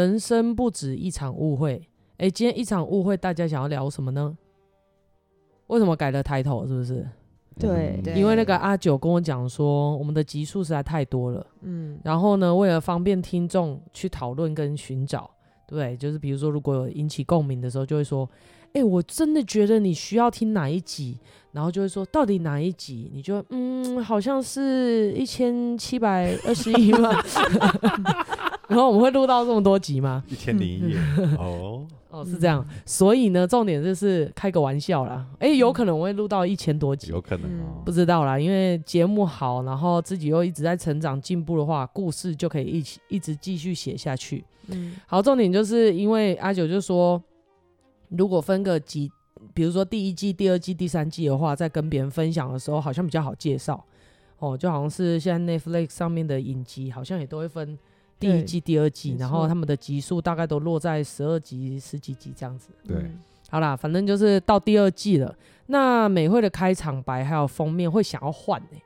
好，人生不止一场误会。哎，今天一场误会，大家想要聊什么呢？为什么改了抬头？是不是？对，因为那个阿九跟我讲说，我们的集数实在太多了。嗯，然后呢，为了方便听众去讨论跟寻找，对，就是比如说，如果有引起共鸣的时候，就会说。哎、欸，我真的觉得你需要听哪一集，然后就会说到底哪一集？你就嗯，好像是一千七百二十一嘛。然后我们会录到这么多集吗？一千零一夜哦哦，是这样。所以呢，重点就是开个玩笑啦。哎、欸，有可能我会录到一千多集，有可能哦，不知道啦。因为节目好，然后自己又一直在成长进步的话，故事就可以一起一直继续写下去。嗯，好，重点就是因为阿九就说。如果分个几，比如说第一季、第二季、第三季的话，在跟别人分享的时候，好像比较好介绍哦。就好像是现在 Netflix 上面的影集，好像也都会分第一季、第二季，然后他们的集数大概都落在十二集、十几集这样子。对，好啦，反正就是到第二季了。那美会的开场白还有封面会想要换呢，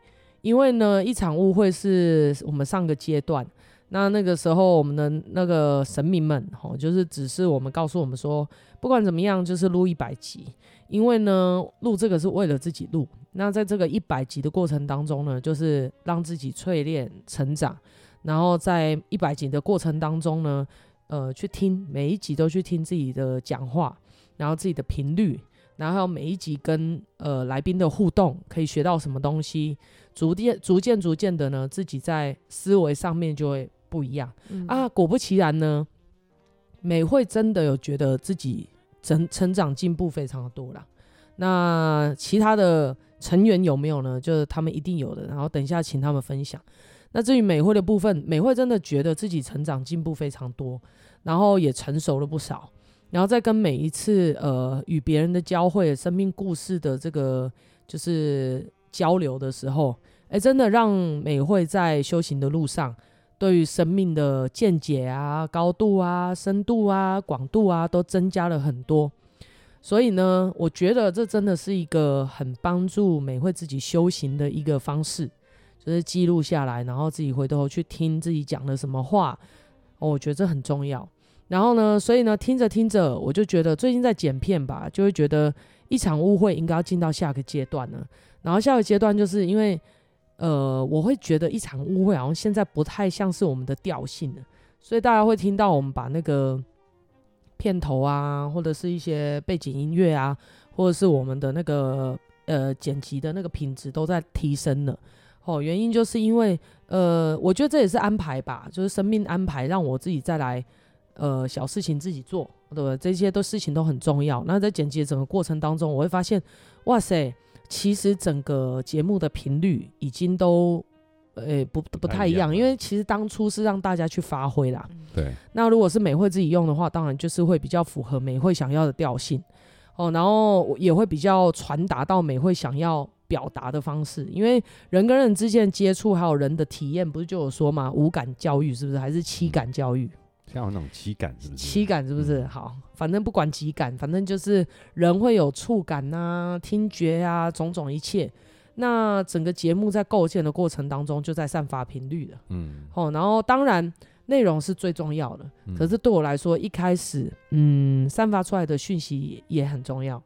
因为呢，一场误会是我们上个阶段。那那个时候，我们的那个神明们，吼，就是只是我们告诉我们说，不管怎么样，就是录一百集，因为呢，录这个是为了自己录。那在这个一百集的过程当中呢，就是让自己淬炼成长，然后在一百集的过程当中呢，呃，去听每一集都去听自己的讲话，然后自己的频率，然后还有每一集跟呃来宾的互动，可以学到什么东西，逐渐逐渐逐渐的呢，自己在思维上面就会。不一样、嗯、啊！果不其然呢，美会真的有觉得自己成成长进步非常的多了。那其他的成员有没有呢？就是他们一定有的。然后等一下请他们分享。那至于美会的部分，美会真的觉得自己成长进步非常多，然后也成熟了不少。然后在跟每一次呃与别人的交汇、生命故事的这个就是交流的时候，哎，真的让美会在修行的路上。对于生命的见解啊、高度啊、深度啊、广度啊，都增加了很多。所以呢，我觉得这真的是一个很帮助美会自己修行的一个方式，就是记录下来，然后自己回头去听自己讲了什么话。我觉得这很重要。然后呢，所以呢，听着听着，我就觉得最近在剪片吧，就会觉得一场误会应该要进到下个阶段了。然后下个阶段就是因为。呃，我会觉得一场误会好像现在不太像是我们的调性了，所以大家会听到我们把那个片头啊，或者是一些背景音乐啊，或者是我们的那个呃剪辑的那个品质都在提升了。哦，原因就是因为呃，我觉得这也是安排吧，就是生命安排，让我自己再来呃小事情自己做，对不对？这些都事情都很重要。那在剪辑的整个过程当中，我会发现，哇塞！其实整个节目的频率已经都，呃、欸，不不太一样，因为其实当初是让大家去发挥啦。对。那如果是美惠自己用的话，当然就是会比较符合美惠想要的调性哦，然后也会比较传达到美惠想要表达的方式。因为人跟人之间接触，还有人的体验，不是就有说嘛，五感教育是不是？还是七感教育？像那种七感是不是？七感是不是？好，反正不管几感，反正就是人会有触感啊、听觉啊，种种一切。那整个节目在构建的过程当中，就在散发频率了。嗯，好，然后当然内容是最重要的，可是对我来说，一开始，嗯，散发出来的讯息也很重要。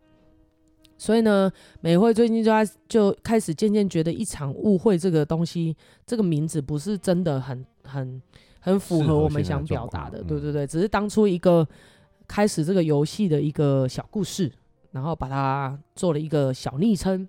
所以呢，美惠最近就在就开始渐渐觉得，一场误会这个东西，这个名字不是真的很很。很符合我们想表达的，对对对，只是当初一个开始这个游戏的一个小故事，然后把它做了一个小昵称。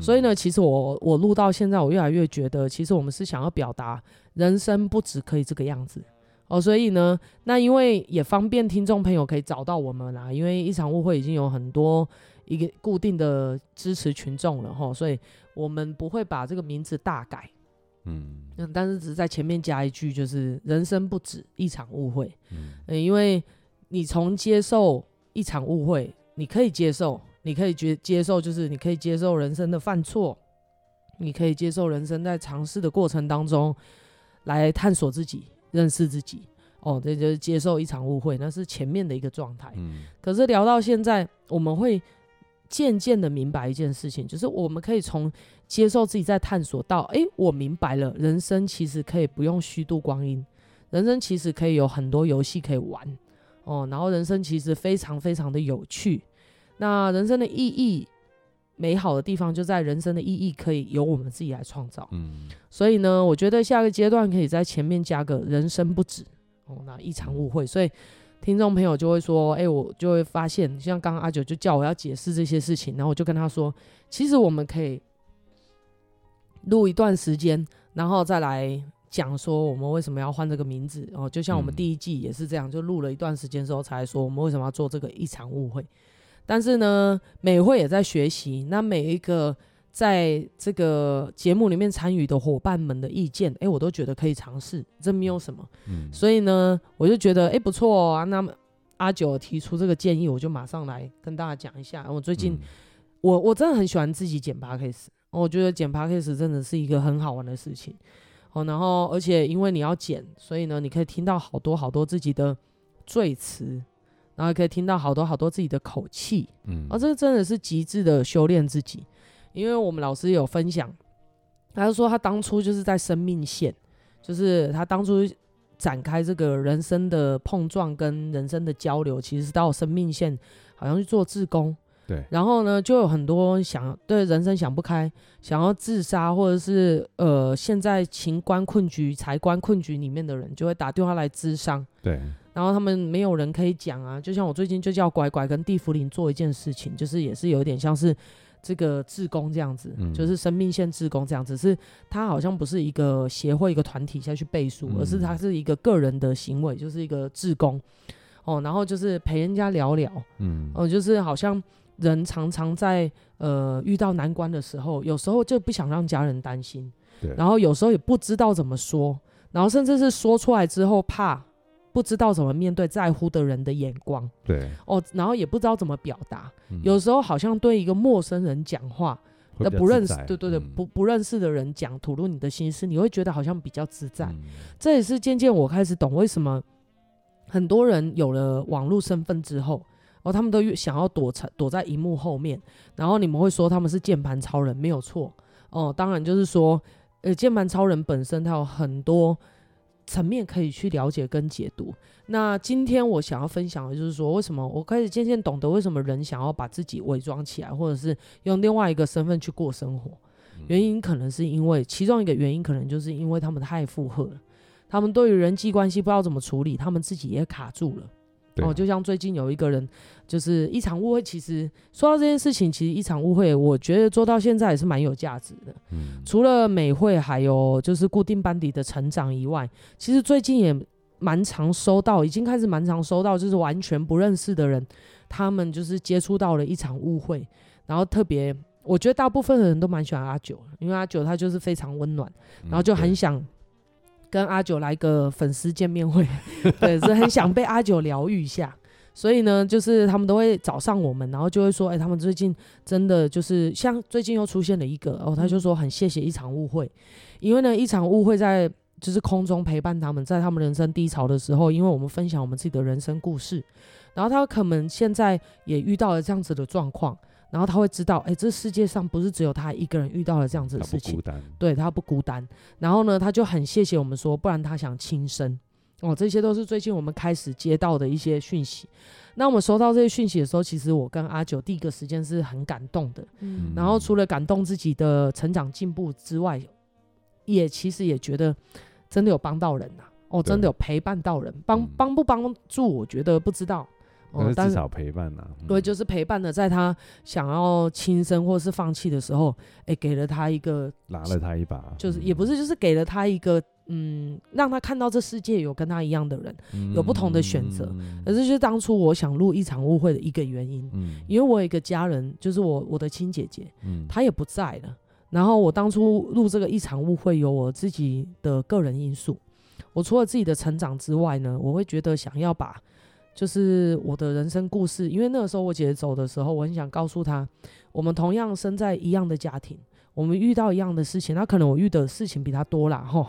所以呢，其实我我录到现在，我越来越觉得，其实我们是想要表达人生不止可以这个样子哦。所以呢，那因为也方便听众朋友可以找到我们啦，因为一场误会已经有很多一个固定的支持群众了哈，所以我们不会把这个名字大改。嗯，但是只是在前面加一句，就是人生不止一场误会。嗯，因为你从接受一场误会，你可以接受，你可以接接受，就是你可以接受人生的犯错，你可以接受人生在尝试的过程当中来探索自己、认识自己。哦，这就是接受一场误会，那是前面的一个状态。嗯，可是聊到现在，我们会。渐渐的明白一件事情，就是我们可以从接受自己在探索到，哎，我明白了，人生其实可以不用虚度光阴，人生其实可以有很多游戏可以玩哦，然后人生其实非常非常的有趣。那人生的意义，美好的地方就在人生的意义可以由我们自己来创造。嗯，所以呢，我觉得下个阶段可以在前面加个人生不止哦，那一场误会。所以听众朋友就会说，哎、欸，我就会发现，像刚刚阿九就叫我要解释这些事情，然后我就跟他说，其实我们可以录一段时间，然后再来讲说我们为什么要换这个名字哦。就像我们第一季也是这样，就录了一段时间之后才说我们为什么要做这个一场误会。但是呢，美会也在学习。那每一个在这个节目里面参与的伙伴们的意见，哎，我都觉得可以尝试，这没有什么。嗯，所以呢，我就觉得哎不错啊。那么阿九提出这个建议，我就马上来跟大家讲一下。我最近，嗯、我我真的很喜欢自己剪 Podcast，我觉得剪 Podcast 真的是一个很好玩的事情。哦，然后而且因为你要剪，所以呢，你可以听到好多好多自己的赘词。然后可以听到好多好多自己的口气，嗯，而这个真的是极致的修炼自己，因为我们老师有分享，他就说他当初就是在生命线，就是他当初展开这个人生的碰撞跟人生的交流，其实是到生命线，好像去做志工，对，然后呢，就有很多想对人生想不开，想要自杀，或者是呃，现在情关困局、财关困局里面的人，就会打电话来咨商，对。然后他们没有人可以讲啊，就像我最近就叫乖乖跟地福林做一件事情，就是也是有点像是这个志工这样子，嗯、就是生命线志工这样子，是他好像不是一个协会一个团体下去背书，嗯、而是他是一个个人的行为，就是一个志工。哦，然后就是陪人家聊聊，嗯，哦，就是好像人常常在呃遇到难关的时候，有时候就不想让家人担心，对，然后有时候也不知道怎么说，然后甚至是说出来之后怕。不知道怎么面对在乎的人的眼光，对哦，然后也不知道怎么表达，嗯、有时候好像对一个陌生人讲话，那不认识，对对对，嗯、不不认识的人讲吐露你的心思，你会觉得好像比较自在。嗯、这也是渐渐我开始懂为什么很多人有了网络身份之后，哦，他们都想要躲藏躲在荧幕后面，然后你们会说他们是键盘超人，没有错哦。当然就是说，呃，键盘超人本身他有很多。层面可以去了解跟解读。那今天我想要分享的就是说，为什么我开始渐渐懂得为什么人想要把自己伪装起来，或者是用另外一个身份去过生活。原因可能是因为其中一个原因，可能就是因为他们太负荷了，他们对于人际关系不知道怎么处理，他们自己也卡住了。哦，就像最近有一个人，就是一场误会。其实说到这件事情，其实一场误会，我觉得做到现在也是蛮有价值的。嗯，除了美会还有就是固定班底的成长以外，其实最近也蛮常收到，已经开始蛮常收到，就是完全不认识的人，他们就是接触到了一场误会，然后特别，我觉得大部分的人都蛮喜欢阿九，因为阿九他就是非常温暖，然后就很想。跟阿九来个粉丝见面会，对，是很想被阿九疗愈一下，所以呢，就是他们都会找上我们，然后就会说，哎、欸，他们最近真的就是像最近又出现了一个，哦，他就说很谢谢一场误会，因为呢，一场误会在就是空中陪伴他们，在他们人生低潮的时候，因为我们分享我们自己的人生故事，然后他可能现在也遇到了这样子的状况。然后他会知道，哎，这世界上不是只有他一个人遇到了这样子的事情，他不孤单，对，他不孤单。然后呢，他就很谢谢我们说，不然他想轻生。哦，这些都是最近我们开始接到的一些讯息。那我们收到这些讯息的时候，其实我跟阿九第一个时间是很感动的。嗯。然后除了感动自己的成长进步之外，也其实也觉得真的有帮到人呐、啊。哦，真的有陪伴到人，帮帮不帮助，我觉得不知道。哦，但是至少陪伴呐、啊，对，就是陪伴的，在他想要轻生或是放弃的时候，哎、欸，给了他一个，拿了他一把，就是也不是，就是给了他一个，嗯，让他看到这世界有跟他一样的人，嗯、有不同的选择。而这就是当初我想录一场误会的一个原因，嗯，因为我有一个家人，就是我我的亲姐姐，嗯，她也不在了。然后我当初录这个一场误会，有我自己的个人因素。我除了自己的成长之外呢，我会觉得想要把。就是我的人生故事，因为那个时候我姐姐走的时候，我很想告诉她，我们同样生在一样的家庭，我们遇到一样的事情，那可能我遇的事情比她多啦吼。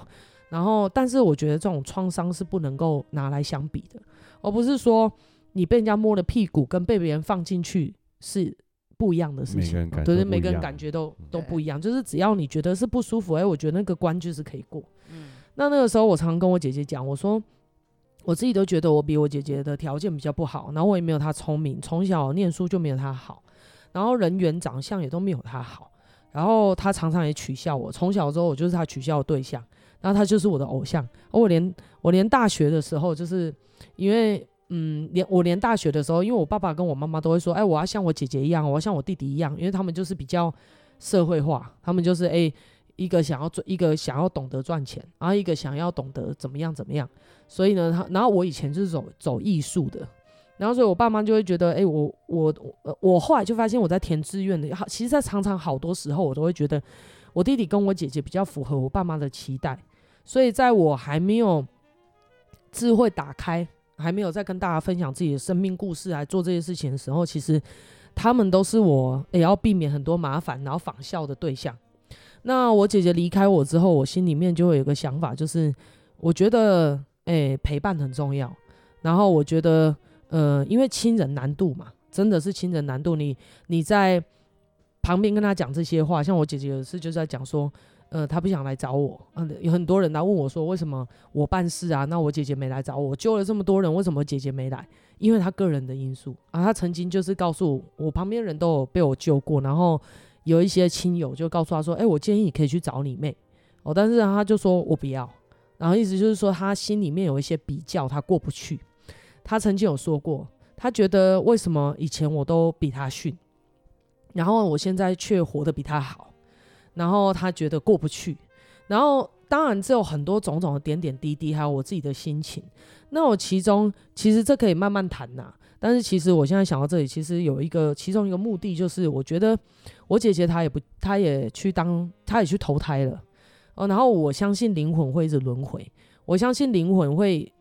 然后，但是我觉得这种创伤是不能够拿来相比的，而不是说你被人家摸了屁股跟被别人放进去是不一样的事情，对对，每个人感觉都都不一样。就是只要你觉得是不舒服，哎，我觉得那个关就是可以过。嗯。那那个时候，我常常跟我姐姐讲，我说我自己都觉得我比我姐姐的条件比较不好，然后我也没有她聪明，从小念书就没有她好，然后人缘长相也都没有她好，然后她常常也取笑我，从小之后我就是她取笑的对象，然后她就是我的偶像。我连我连大学的时候，就是因为嗯，连我连大学的时候，因为我爸爸跟我妈妈都会说，哎，我要像我姐姐一样，我要像我弟弟一样，因为他们就是比较社会化，他们就是哎。一个想要赚，一个想要懂得赚钱，然后一个想要懂得怎么样怎么样。所以呢，他然后我以前就是走走艺术的，然后所以我爸妈就会觉得，哎，我我我我后来就发现我在填志愿的，好，其实在常常好多时候我都会觉得我弟弟跟我姐姐比较符合我爸妈的期待。所以在我还没有智慧打开，还没有在跟大家分享自己的生命故事来做这些事情的时候，其实他们都是我也要避免很多麻烦，然后仿效的对象。那我姐姐离开我之后，我心里面就会有一个想法，就是我觉得，哎、欸，陪伴很重要。然后我觉得，呃，因为亲人难度嘛，真的是亲人难度。你你在旁边跟他讲这些话，像我姐姐有一次就在讲说，呃，她不想来找我。嗯，有很多人来问我说，为什么我办事啊？那我姐姐没来找我，救了这么多人，为什么姐姐没来？因为她个人的因素啊。她曾经就是告诉，我旁边人都有被我救过，然后。有一些亲友就告诉他说：“哎、我建议你可以去找你妹哦。”但是他就说我不要，然后意思就是说他心里面有一些比较，他过不去。他曾经有说过，他觉得为什么以前我都比他逊，然后我现在却活得比他好，然后他觉得过不去。然后当然这有很多种种的点点滴滴，还有我自己的心情。那我其中其实这可以慢慢谈呐。但是其实我现在想到这里，其实有一个其中一个目的，就是我觉得我姐姐她也不，她也去当，她也去投胎了哦。然后我相信灵魂会一直轮回，我相信灵魂会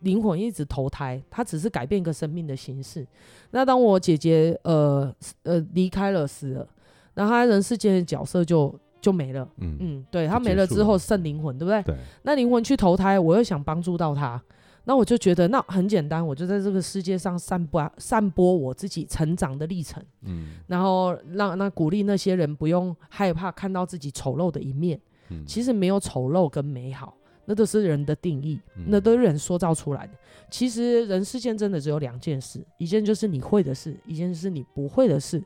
灵魂一直投胎，它只是改变一个生命的形式。那当我姐姐呃呃离开了死了，那她人世间的角色就就没了。嗯嗯，对，她没了之后剩灵魂，对不对？对。那灵魂去投胎，我又想帮助到她。那我就觉得那很简单，我就在这个世界上散播散播我自己成长的历程，嗯，然后让那鼓励那些人不用害怕看到自己丑陋的一面，嗯，其实没有丑陋跟美好，那都是人的定义，那都是人塑造出来的。其实人世间真的只有两件事，一件就是你会的事，一件就是你不会的事。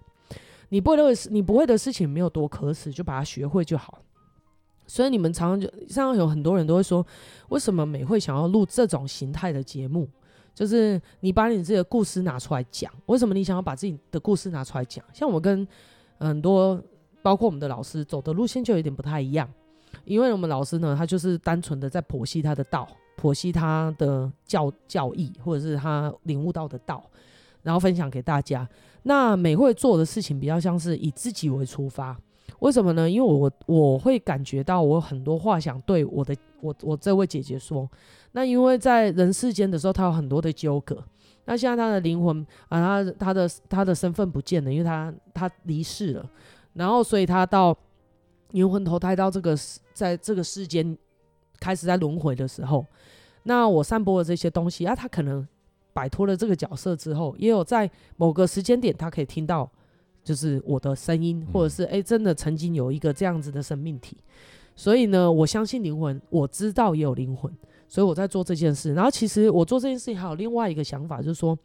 你不会的事，你不会的事情没有多可耻，就把它学会就好。所以你们常常就像有很多人都会说，为什么美惠想要录这种形态的节目？就是你把你自己的故事拿出来讲。为什么你想要把自己的故事拿出来讲？像我跟很多，包括我们的老师走的路线就有点不太一样。因为我们老师呢，他就是单纯的在剖析他的道，剖析他的教教义，或者是他领悟到的道，然后分享给大家。那美会做的事情比较像是以自己为出发。为什么呢？因为我我会感觉到我有很多话想对我的我我这位姐姐说。那因为在人世间的时候，她有很多的纠葛。那现在她的灵魂啊，她她的她的身份不见了，因为她她离世了。然后所以她到灵魂投胎到这个在这个世间开始在轮回的时候，那我散播了这些东西啊，她可能摆脱了这个角色之后，也有在某个时间点，她可以听到。就是我的声音，或者是哎、欸，真的曾经有一个这样子的生命体，所以呢，我相信灵魂，我知道也有灵魂，所以我在做这件事。然后其实我做这件事情还有另外一个想法，就是说，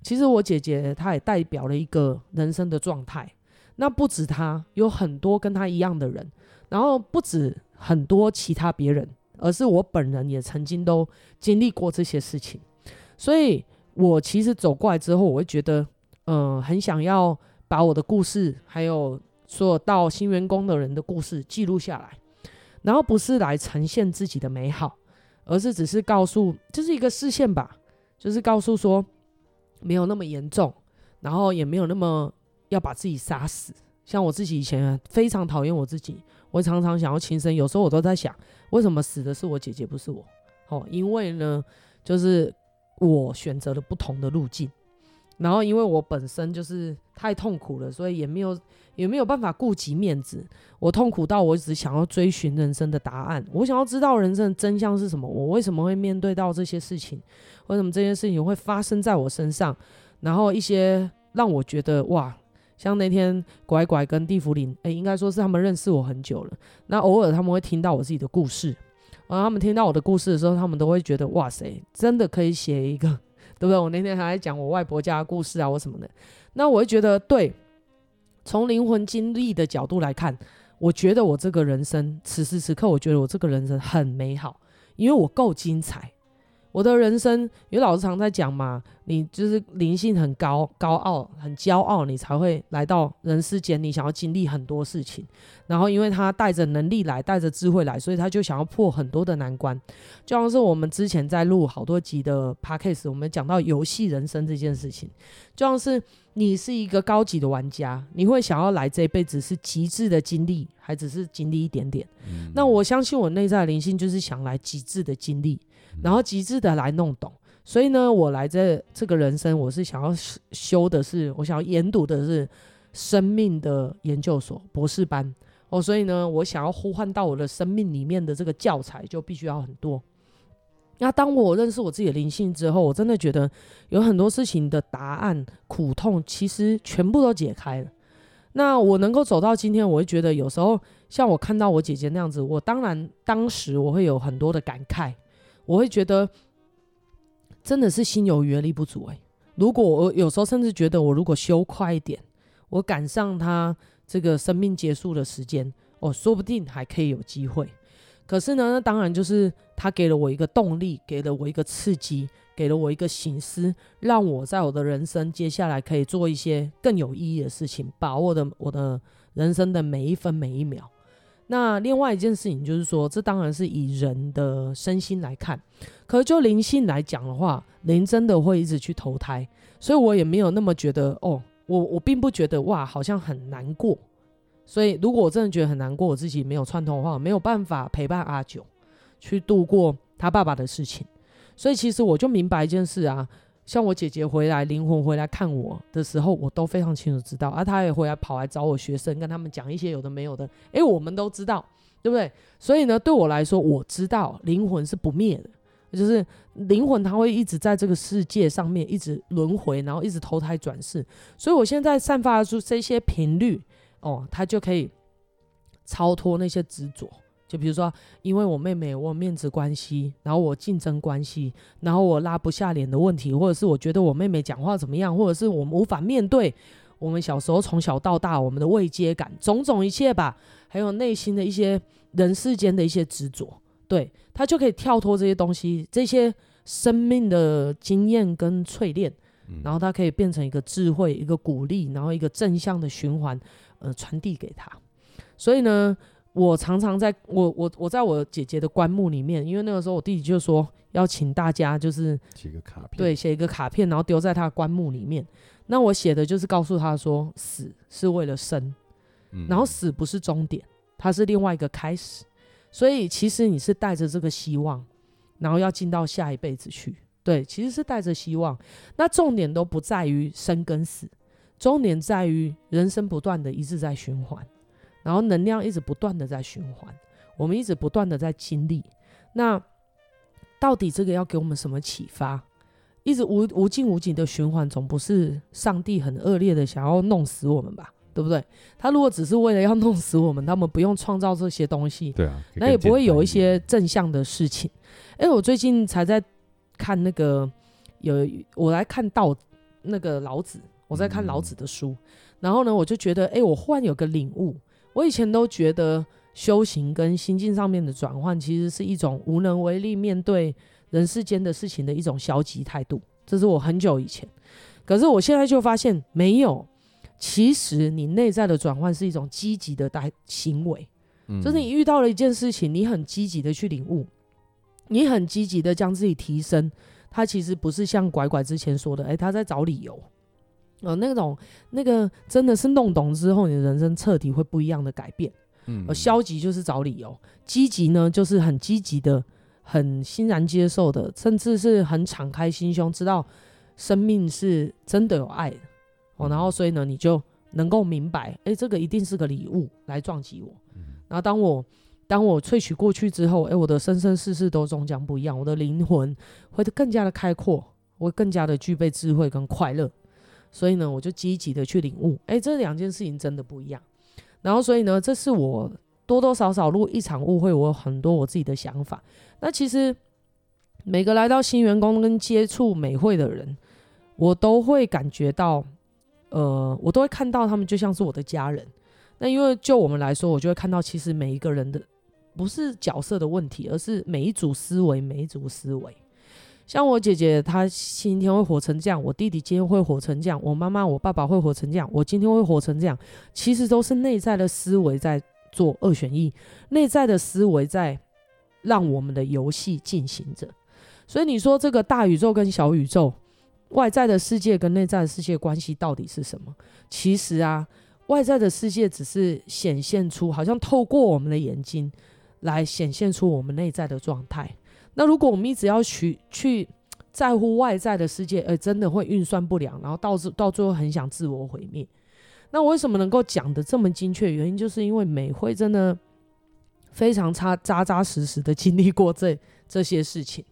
其实我姐姐她也代表了一个人生的状态。那不止她，有很多跟她一样的人，然后不止很多其他别人，而是我本人也曾经都经历过这些事情。所以我其实走过来之后，我会觉得，嗯、呃，很想要。把我的故事，还有所有到新员工的人的故事记录下来，然后不是来呈现自己的美好，而是只是告诉，就是一个视线吧，就是告诉说没有那么严重，然后也没有那么要把自己杀死。像我自己以前非常讨厌我自己，我常常想要轻生，有时候我都在想，为什么死的是我姐姐，不是我？哦，因为呢，就是我选择了不同的路径。然后，因为我本身就是太痛苦了，所以也没有也没有办法顾及面子。我痛苦到我只想要追寻人生的答案，我想要知道人生的真相是什么。我为什么会面对到这些事情？为什么这些事情会发生在我身上？然后一些让我觉得哇，像那天拐拐跟地福林，诶，应该说是他们认识我很久了。那偶尔他们会听到我自己的故事，然后他们听到我的故事的时候，他们都会觉得哇塞，真的可以写一个，对不对？我那天还在讲我外婆家的故事啊，我什么的。那我会觉得，对，从灵魂经历的角度来看，我觉得我这个人生此时此刻，我觉得我这个人生很美好，因为我够精彩。我的人生，因为老师常在讲嘛，你就是灵性很高、高傲、很骄傲，你才会来到人世间。你想要经历很多事情，然后因为他带着能力来，带着智慧来，所以他就想要破很多的难关。就像是我们之前在录好多集的 podcast，我们讲到游戏人生这件事情，就像是你是一个高级的玩家，你会想要来这一辈子是极致的经历，还只是经历一点点？嗯、那我相信我内在的灵性就是想来极致的经历。然后极致的来弄懂，所以呢，我来这这个人生，我是想要修的是，我想要研读的是生命的研究所博士班哦，所以呢，我想要呼唤到我的生命里面的这个教材就必须要很多。那当我认识我自己的灵性之后，我真的觉得有很多事情的答案、苦痛，其实全部都解开了。那我能够走到今天，我会觉得有时候像我看到我姐姐那样子，我当然当时我会有很多的感慨。我会觉得真的是心有余而力不足哎。如果我有时候甚至觉得，我如果修快一点，我赶上他这个生命结束的时间，哦，说不定还可以有机会。可是呢，那当然就是他给了我一个动力，给了我一个刺激，给了我一个醒思，让我在我的人生接下来可以做一些更有意义的事情，把握的我的人生的每一分每一秒。那另外一件事情就是说，这当然是以人的身心来看，可就灵性来讲的话，灵真的会一直去投胎，所以我也没有那么觉得哦，我我并不觉得哇，好像很难过。所以如果我真的觉得很难过，我自己没有串通的话，没有办法陪伴阿九去度过他爸爸的事情。所以其实我就明白一件事啊。像我姐姐回来，灵魂回来看我的时候，我都非常清楚知道。啊、她也回来跑来找我学生，跟他们讲一些有的没有的。诶，我们都知道，对不对？所以呢，对我来说，我知道灵魂是不灭的，就是灵魂它会一直在这个世界上面一直轮回，然后一直投胎转世。所以我现在散发出这些频率，哦，它就可以超脱那些执着。就比如说，因为我妹妹我面子关系，然后我竞争关系，然后我拉不下脸的问题，或者是我觉得我妹妹讲话怎么样，或者是我们无法面对我们小时候从小到大我们的未接感，种种一切吧，还有内心的一些人世间的一些执着，对，他就可以跳脱这些东西，这些生命的经验跟淬炼，然后他可以变成一个智慧，一个鼓励，然后一个正向的循环，呃，传递给他，所以呢。我常常在我我我在我姐姐的棺木里面，因为那个时候我弟弟就说要请大家就是写个卡片，对，写一个卡片，然后丢在他的棺木里面。那我写的就是告诉他说，死是为了生，嗯，然后死不是终点，它是另外一个开始。所以其实你是带着这个希望，然后要进到下一辈子去。对，其实是带着希望。那重点都不在于生跟死，重点在于人生不断的一直在循环。然后能量一直不断的在循环，我们一直不断的在经历。那到底这个要给我们什么启发？一直无无尽无尽的循环，总不是上帝很恶劣的想要弄死我们吧？对不对？他如果只是为了要弄死我们，他们不用创造这些东西，对啊，那也不会有一些正向的事情。哎，我最近才在看那个有我来看道那个老子，我在看老子的书，嗯、然后呢，我就觉得哎，我忽然有个领悟。我以前都觉得修行跟心境上面的转换，其实是一种无能为力面对人世间的事情的一种消极态度。这是我很久以前，可是我现在就发现没有。其实你内在的转换是一种积极的代行为，嗯，就是你遇到了一件事情，你很积极的去领悟，你很积极的将自己提升。他其实不是像拐拐之前说的，诶，他在找理由。呃，那种那个真的是弄懂之后，你的人生彻底会不一样的改变。嗯，而消极就是找理由，积极呢就是很积极的、很欣然接受的，甚至是很敞开心胸，知道生命是真的有爱的。哦，然后所以呢，你就能够明白，哎，这个一定是个礼物来撞击我。然后当我当我萃取过去之后，哎，我的生生世世都终将不一样，我的灵魂会更加的开阔，会更加的具备智慧跟快乐。所以呢，我就积极的去领悟，哎，这两件事情真的不一样。然后，所以呢，这是我多多少少录一场误会，我有很多我自己的想法。那其实每个来到新员工跟接触美会的人，我都会感觉到，呃，我都会看到他们就像是我的家人。那因为就我们来说，我就会看到，其实每一个人的不是角色的问题，而是每一组思维，每一组思维。像我姐姐，她今天会活成这样；我弟弟今天会活成这样；我妈妈、我爸爸会活成这样；我今天会活成这样。其实都是内在的思维在做二选一，内在的思维在让我们的游戏进行着。所以你说这个大宇宙跟小宇宙，外在的世界跟内在的世界关系到底是什么？其实啊，外在的世界只是显现出，好像透过我们的眼睛来显现出我们内在的状态。那如果我们一直要去去在乎外在的世界，呃，真的会运算不良，然后到至到最后很想自我毁灭。那我为什么能够讲得这么精确？原因就是因为美会真的非常差扎扎实实的经历过这这些事情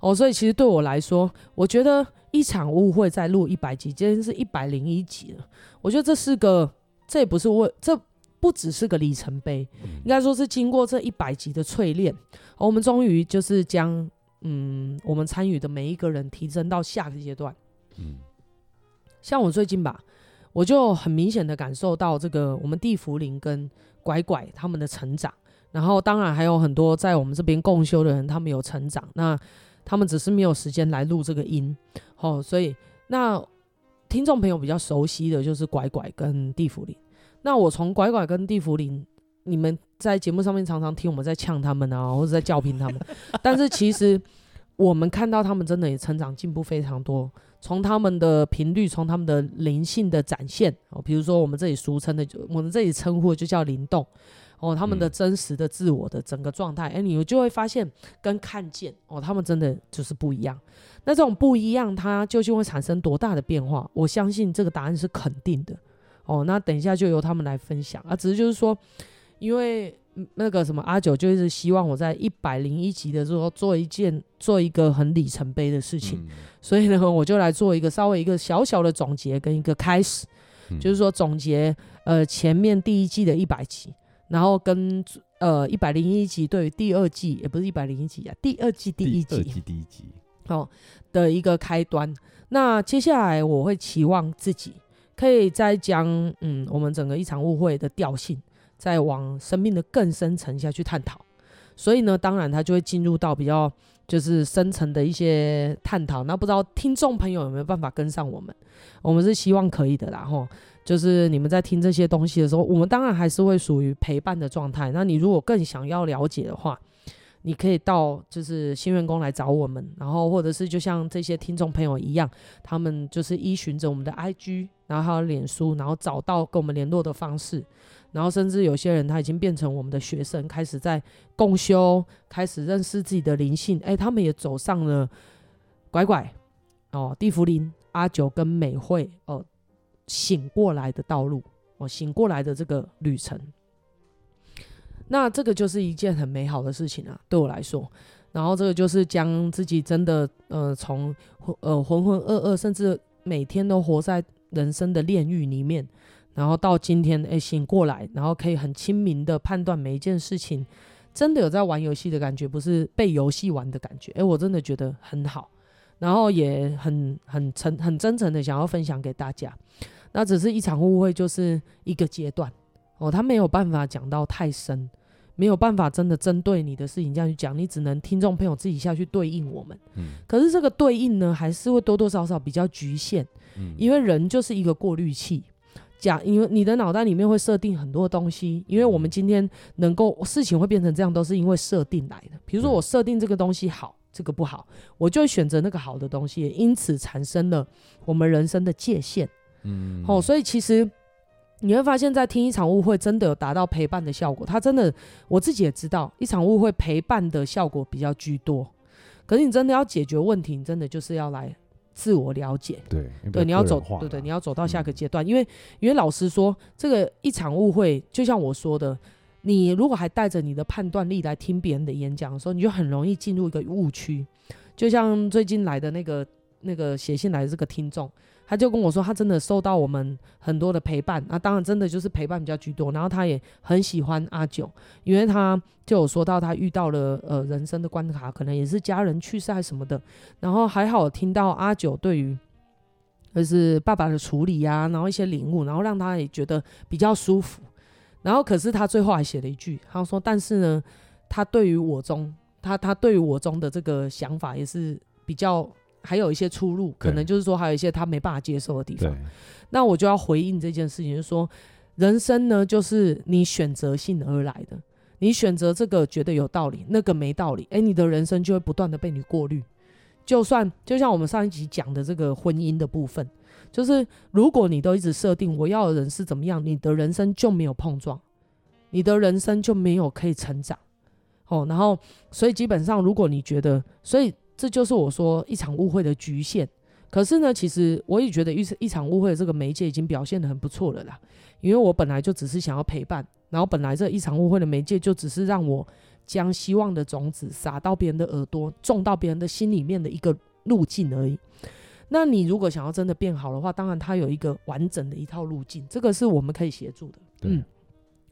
哦，所以其实对我来说，我觉得一场误会再录一百集，今天是一百零一集了。我觉得这是个，这也不是为这。不只是个里程碑，应该说是经过这一百集的淬炼，我们终于就是将嗯我们参与的每一个人提升到下个阶段。嗯，像我最近吧，我就很明显的感受到这个我们地福林跟拐拐他们的成长，然后当然还有很多在我们这边共修的人，他们有成长，那他们只是没有时间来录这个音，哦，所以那听众朋友比较熟悉的就是拐拐跟地福林。那我从拐拐跟地福林，你们在节目上面常常听我们在呛他们啊，或者在教训他们，但是其实我们看到他们真的也成长进步非常多。从他们的频率，从他们的灵性的展现哦，比如说我们这里俗称的，我们这里称呼就叫灵动哦，他们的真实的自我的整个状态，哎、欸，你就会发现跟看见哦，他们真的就是不一样。那这种不一样，它究竟会产生多大的变化？我相信这个答案是肯定的。哦，那等一下就由他们来分享啊。只是就是说，因为那个什么阿九就一直希望我在一百零一集的时候做一件做一个很里程碑的事情，嗯、所以呢，我就来做一个稍微一个小小的总结跟一个开始，嗯、就是说总结呃前面第一季的一百集，然后跟呃一百零一集对于第二季也不是一百零一集啊，第二季第一集，第二季第一集哦的一个开端。那接下来我会期望自己。可以再将嗯，我们整个一场误会的调性，再往生命的更深层下去探讨。所以呢，当然他就会进入到比较就是深层的一些探讨。那不知道听众朋友有没有办法跟上我们？我们是希望可以的啦，吼。就是你们在听这些东西的时候，我们当然还是会属于陪伴的状态。那你如果更想要了解的话，你可以到就是新员工来找我们，然后或者是就像这些听众朋友一样，他们就是依循着我们的 IG，然后还有脸书，然后找到跟我们联络的方式，然后甚至有些人他已经变成我们的学生，开始在共修，开始认识自己的灵性，哎，他们也走上了拐拐哦，地福林阿九跟美惠哦醒过来的道路哦，醒过来的这个旅程。那这个就是一件很美好的事情啊，对我来说。然后这个就是将自己真的呃从呃浑浑噩噩，甚至每天都活在人生的炼狱里面，然后到今天哎醒过来，然后可以很清明的判断每一件事情，真的有在玩游戏的感觉，不是被游戏玩的感觉。哎，我真的觉得很好，然后也很很诚很真诚的想要分享给大家。那只是一场误会，就是一个阶段哦，他没有办法讲到太深。没有办法真的针对你的事情这样去讲，你只能听众朋友自己下去对应我们。嗯，可是这个对应呢，还是会多多少少比较局限。嗯，因为人就是一个过滤器，讲，因为你的脑袋里面会设定很多东西，因为我们今天能够事情会变成这样，都是因为设定来的。比如说我设定这个东西好，这个不好，我就会选择那个好的东西，因此产生了我们人生的界限。嗯，哦，所以其实。你会发现在听一场误会，真的有达到陪伴的效果。他真的，我自己也知道，一场误会陪伴的效果比较居多。可是你真的要解决问题，你真的就是要来自我了解。对，对，你要走，对对，你要走到下个阶段。嗯、因为，因为老实说，这个一场误会，就像我说的，你如果还带着你的判断力来听别人的演讲的时候，你就很容易进入一个误区。就像最近来的那个那个写信来的这个听众。他就跟我说，他真的受到我们很多的陪伴，那当然真的就是陪伴比较居多。然后他也很喜欢阿九，因为他就有说到他遇到了呃人生的关卡，可能也是家人去世还什么的。然后还好听到阿九对于就是爸爸的处理呀、啊，然后一些领悟，然后让他也觉得比较舒服。然后可是他最后还写了一句，他说：“但是呢，他对于我中他他对于我中的这个想法也是比较。”还有一些出入，可能就是说还有一些他没办法接受的地方。那我就要回应这件事情，就是说，人生呢，就是你选择性而来的，你选择这个觉得有道理，那个没道理，哎，你的人生就会不断的被你过滤。就算就像我们上一集讲的这个婚姻的部分，就是如果你都一直设定我要的人是怎么样，你的人生就没有碰撞，你的人生就没有可以成长。哦，然后所以基本上，如果你觉得，所以。这就是我说一场误会的局限。可是呢，其实我也觉得一一场误会的这个媒介已经表现得很不错了啦。因为我本来就只是想要陪伴，然后本来这一场误会的媒介就只是让我将希望的种子撒到别人的耳朵，种到别人的心里面的一个路径而已。那你如果想要真的变好的话，当然它有一个完整的一套路径，这个是我们可以协助的。嗯。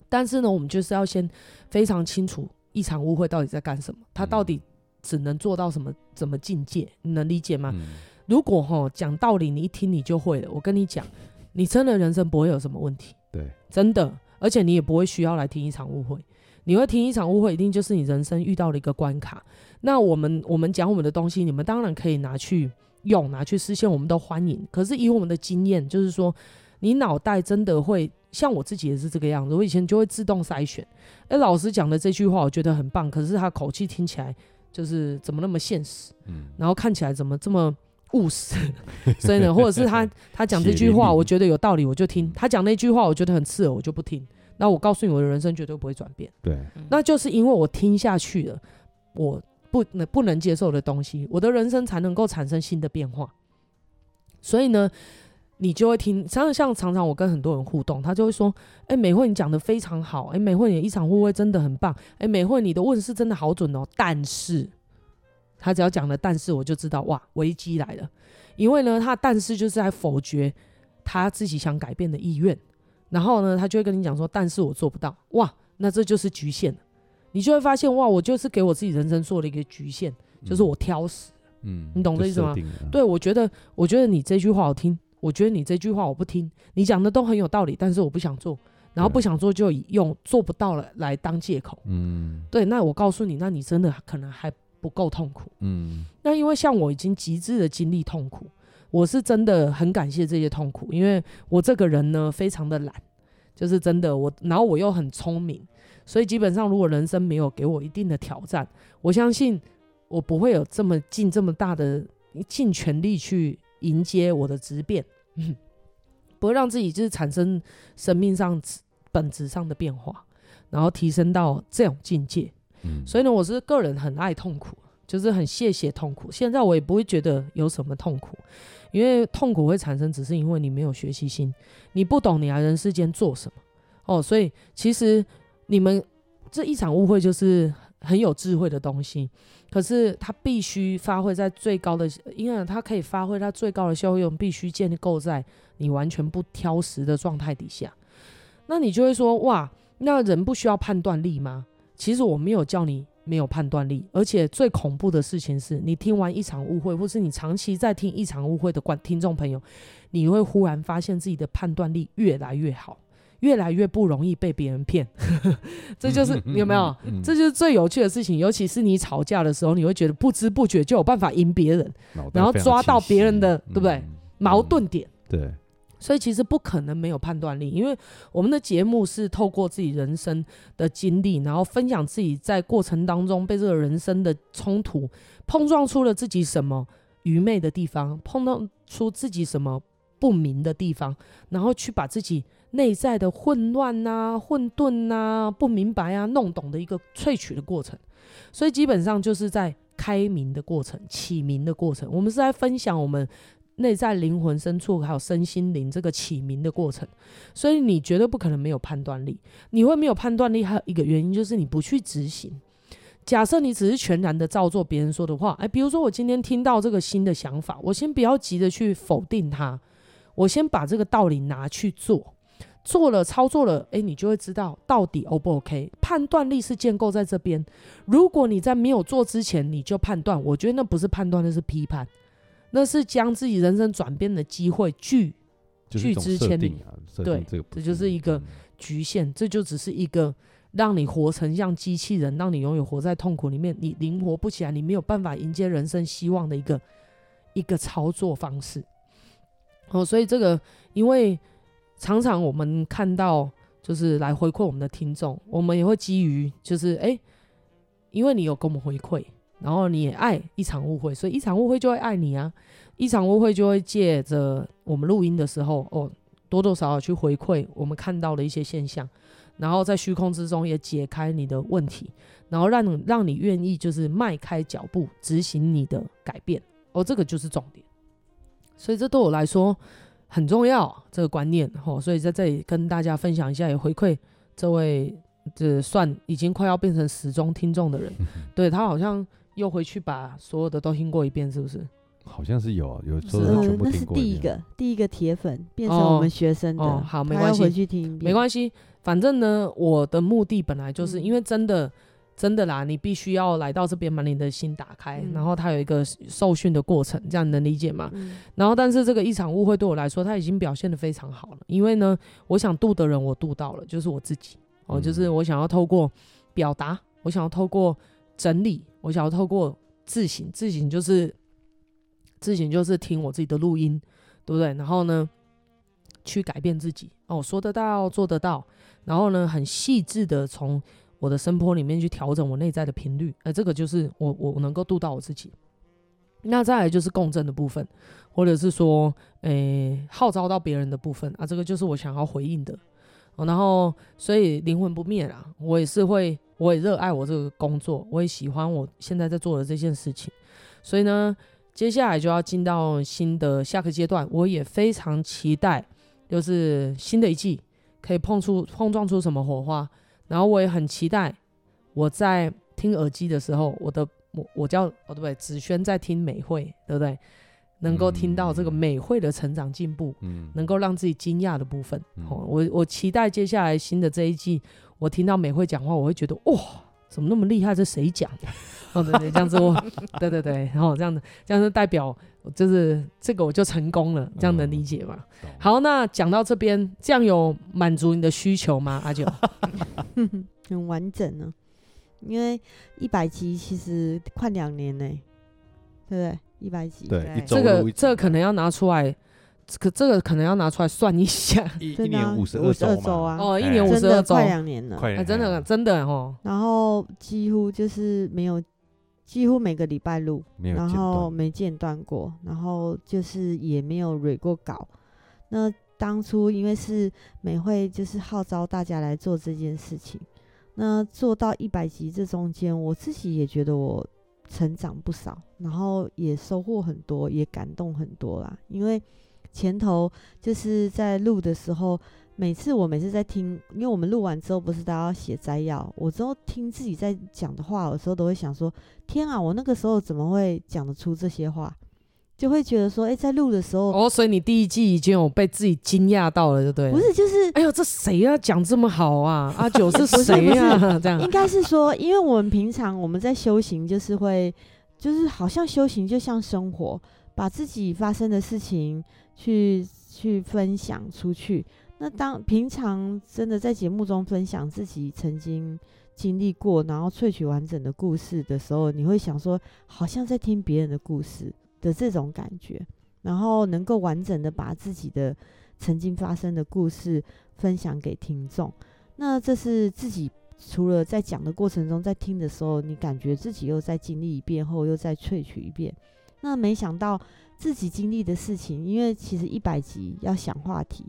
但是呢，我们就是要先非常清楚一场误会到底在干什么，它到底。只能做到什么怎么境界？你能理解吗？嗯、如果哈讲道理，你一听你就会了。我跟你讲，你真的人生不会有什么问题。对，真的，而且你也不会需要来听一场误会。你会听一场误会，一定就是你人生遇到了一个关卡。那我们我们讲我们的东西，你们当然可以拿去用，拿去实现，我们都欢迎。可是以我们的经验，就是说，你脑袋真的会像我自己也是这个样子。我以前就会自动筛选。哎，老师讲的这句话，我觉得很棒，可是他口气听起来。就是怎么那么现实，嗯，然后看起来怎么这么务实，所以呢，或者是他 他讲这句话，我觉得有道理，我就听；他讲那句话，我觉得很刺耳，我就不听。那我告诉你，我的人生绝对不会转变。对，那就是因为我听下去了，我不能不能接受的东西，我的人生才能够产生新的变化。所以呢。你就会听，像像常常我跟很多人互动，他就会说：“哎、欸，美惠你讲的非常好，哎、欸，美惠你一场误会真的很棒，哎、欸，美惠你的问是真的好准哦。”但是，他只要讲了“但是”，我就知道哇，危机来了，因为呢，他“但是”就是在否决他自己想改变的意愿，然后呢，他就会跟你讲说：“但是我做不到。”哇，那这就是局限了，你就会发现哇，我就是给我自己人生做了一个局限，就是我挑食。嗯，你懂这意思吗？对，我觉得，我觉得你这句话好听。我觉得你这句话我不听，你讲的都很有道理，但是我不想做，然后不想做就以用做不到了来当借口。嗯，对，那我告诉你，那你真的可能还不够痛苦。嗯，那因为像我已经极致的经历痛苦，我是真的很感谢这些痛苦，因为我这个人呢非常的懒，就是真的我，然后我又很聪明，所以基本上如果人生没有给我一定的挑战，我相信我不会有这么尽这么大的尽全力去迎接我的质变。嗯，不会让自己就是产生生命上本质上的变化，然后提升到这种境界。嗯，所以呢，我是个人很爱痛苦，就是很谢谢痛苦。现在我也不会觉得有什么痛苦，因为痛苦会产生，只是因为你没有学习心，你不懂你来人世间做什么。哦，所以其实你们这一场误会就是。很有智慧的东西，可是它必须发挥在最高的，因为它可以发挥它最高的效用，必须建构在你完全不挑食的状态底下。那你就会说，哇，那人不需要判断力吗？其实我没有叫你没有判断力，而且最恐怖的事情是你听完一场误会，或是你长期在听一场误会的观听众朋友，你会忽然发现自己的判断力越来越好。越来越不容易被别人骗，这就是有没有？这就是最有趣的事情。尤其是你吵架的时候，你会觉得不知不觉就有办法赢别人，然后抓到别人的对不对？矛盾点。对，所以其实不可能没有判断力，因为我们的节目是透过自己人生的经历，然后分享自己在过程当中被这个人生的冲突碰撞出了自己什么愚昧的地方，碰撞出自己什么不明的地方，然后去把自己。内在的混乱呐、混沌呐、不明白啊、弄懂的一个萃取的过程，所以基本上就是在开明的过程、启明的过程。我们是在分享我们内在灵魂深处还有身心灵这个启明的过程。所以你绝对不可能没有判断力。你会没有判断力，还有一个原因就是你不去执行。假设你只是全然的照做别人说的话，哎，比如说我今天听到这个新的想法，我先不要急着去否定它。我先把这个道理拿去做，做了操作了，诶，你就会知道到底 O 不 OK。判断力是建构在这边。如果你在没有做之前你就判断，我觉得那不是判断，那是批判，那是将自己人生转变的机会拒拒之千里。对，这就是一个局限，这就只是一个让你活成像机器人，让你永远活在痛苦里面，你灵活不起来，你没有办法迎接人生希望的一个一个操作方式。哦，所以这个，因为常常我们看到，就是来回馈我们的听众，我们也会基于，就是哎、因为你有给我们回馈，然后你也爱一场误会，所以一场误会就会爱你啊，一场误会就会借着我们录音的时候，哦，多多少少去回馈我们看到的一些现象，然后在虚空之中也解开你的问题，然后让让你愿意就是迈开脚步执行你的改变，哦，这个就是重点。所以这对我来说很重要，这个观念吼，所以在这里跟大家分享一下，也回馈这位这算已经快要变成时钟听众的人，对他好像又回去把所有的都听过一遍，是不是？好像是有，有时候全部听过。那是第一个，第一个铁粉变成我们学生的，哦哦、好，没关系，回去听一遍，没关系，反正呢，我的目的本来就是、嗯、因为真的。真的啦，你必须要来到这边把你的心打开，嗯、然后它有一个受训的过程，这样你能理解吗？嗯、然后，但是这个一场误会对我来说，他已经表现的非常好了。因为呢，我想渡的人我渡到了，就是我自己哦，就是我想要透过表达，我想要透过整理，我想要透过自省，自省就是自省就是听我自己的录音，对不对？然后呢，去改变自己哦，说得到做得到，然后呢，很细致的从。我的声波里面去调整我内在的频率，呃，这个就是我我能够度到我自己。那再来就是共振的部分，或者是说，诶、号召到别人的部分啊，这个就是我想要回应的。然后，所以灵魂不灭啊，我也是会，我也热爱我这个工作，我也喜欢我现在在做的这件事情。所以呢，接下来就要进到新的下个阶段，我也非常期待，就是新的一季可以碰出碰撞出什么火花。然后我也很期待，我在听耳机的时候，我的我我叫哦对不对？子轩在听美惠，对不对？能够听到这个美惠的成长进步，嗯，能够让自己惊讶的部分，嗯、哦，我我期待接下来新的这一季，我听到美惠讲话，我会觉得哇，怎么那么厉害？这谁讲的？哦对对，这样子我，对对对，然后这样子，这样子代表就是这个我就成功了，这样能理解吗？嗯、好，那讲到这边，这样有满足你的需求吗？阿九？很完整呢，因为一百集其实快两年呢，对不对？一百集，对，这个这个可能要拿出来，可这个可能要拿出来算一下，一一年五十二周啊，哦，一年五十二周，快两年了，哎，真的真的哦，然后几乎就是没有，几乎每个礼拜录，然后没间断过，然后就是也没有 re 过稿，那。当初因为是美会，就是号召大家来做这件事情。那做到一百集这中间，我自己也觉得我成长不少，然后也收获很多，也感动很多啦。因为前头就是在录的时候，每次我每次在听，因为我们录完之后不是都要写摘要，我之后听自己在讲的话，有时候都会想说：天啊，我那个时候怎么会讲得出这些话？就会觉得说，哎、欸，在录的时候，哦，所以你第一季已经有被自己惊讶到了，对不对？不是，就是，哎呦，这谁啊？讲这么好啊？阿九是谁呀？这样，应该是说，因为我们平常我们在修行，就是会，就是好像修行就像生活，把自己发生的事情去去分享出去。那当平常真的在节目中分享自己曾经经历过，然后萃取完整的故事的时候，你会想说，好像在听别人的故事。的这种感觉，然后能够完整的把自己的曾经发生的故事分享给听众，那这是自己除了在讲的过程中，在听的时候，你感觉自己又在经历一遍后，又再萃取一遍。那没想到自己经历的事情，因为其实一百集要想话题，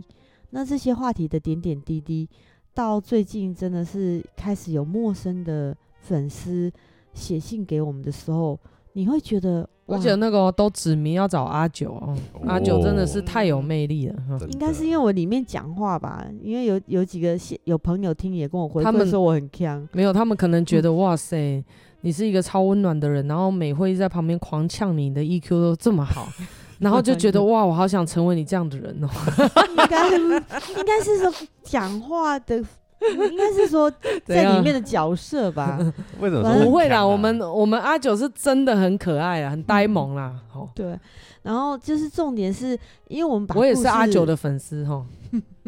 那这些话题的点点滴滴，到最近真的是开始有陌生的粉丝写信给我们的时候，你会觉得。而且那个都指名要找阿九哦，阿九真的是太有魅力了。应该是因为我里面讲话吧，因为有有几个有朋友听也跟我回他们说我很强。没有，他们可能觉得哇塞，你是一个超温暖的人，然后美惠在旁边狂呛你的 EQ 都这么好，然后就觉得 哇，我好想成为你这样的人哦。应该应该是说讲话的，应该是说 在里面的角色吧？为什么、啊、不会啦？我们我们阿九是真的很可爱啊，很呆萌啦。哦，对。然后就是重点是，因为我们把我也是阿九的粉丝哈，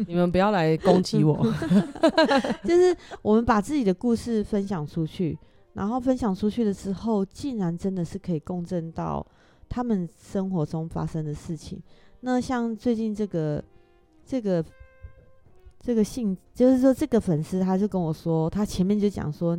你们不要来攻击我。就是我们把自己的故事分享出去，然后分享出去了之后，竟然真的是可以共振到他们生活中发生的事情。那像最近这个这个这个信，就是说这个粉丝他就跟我说，他前面就讲说，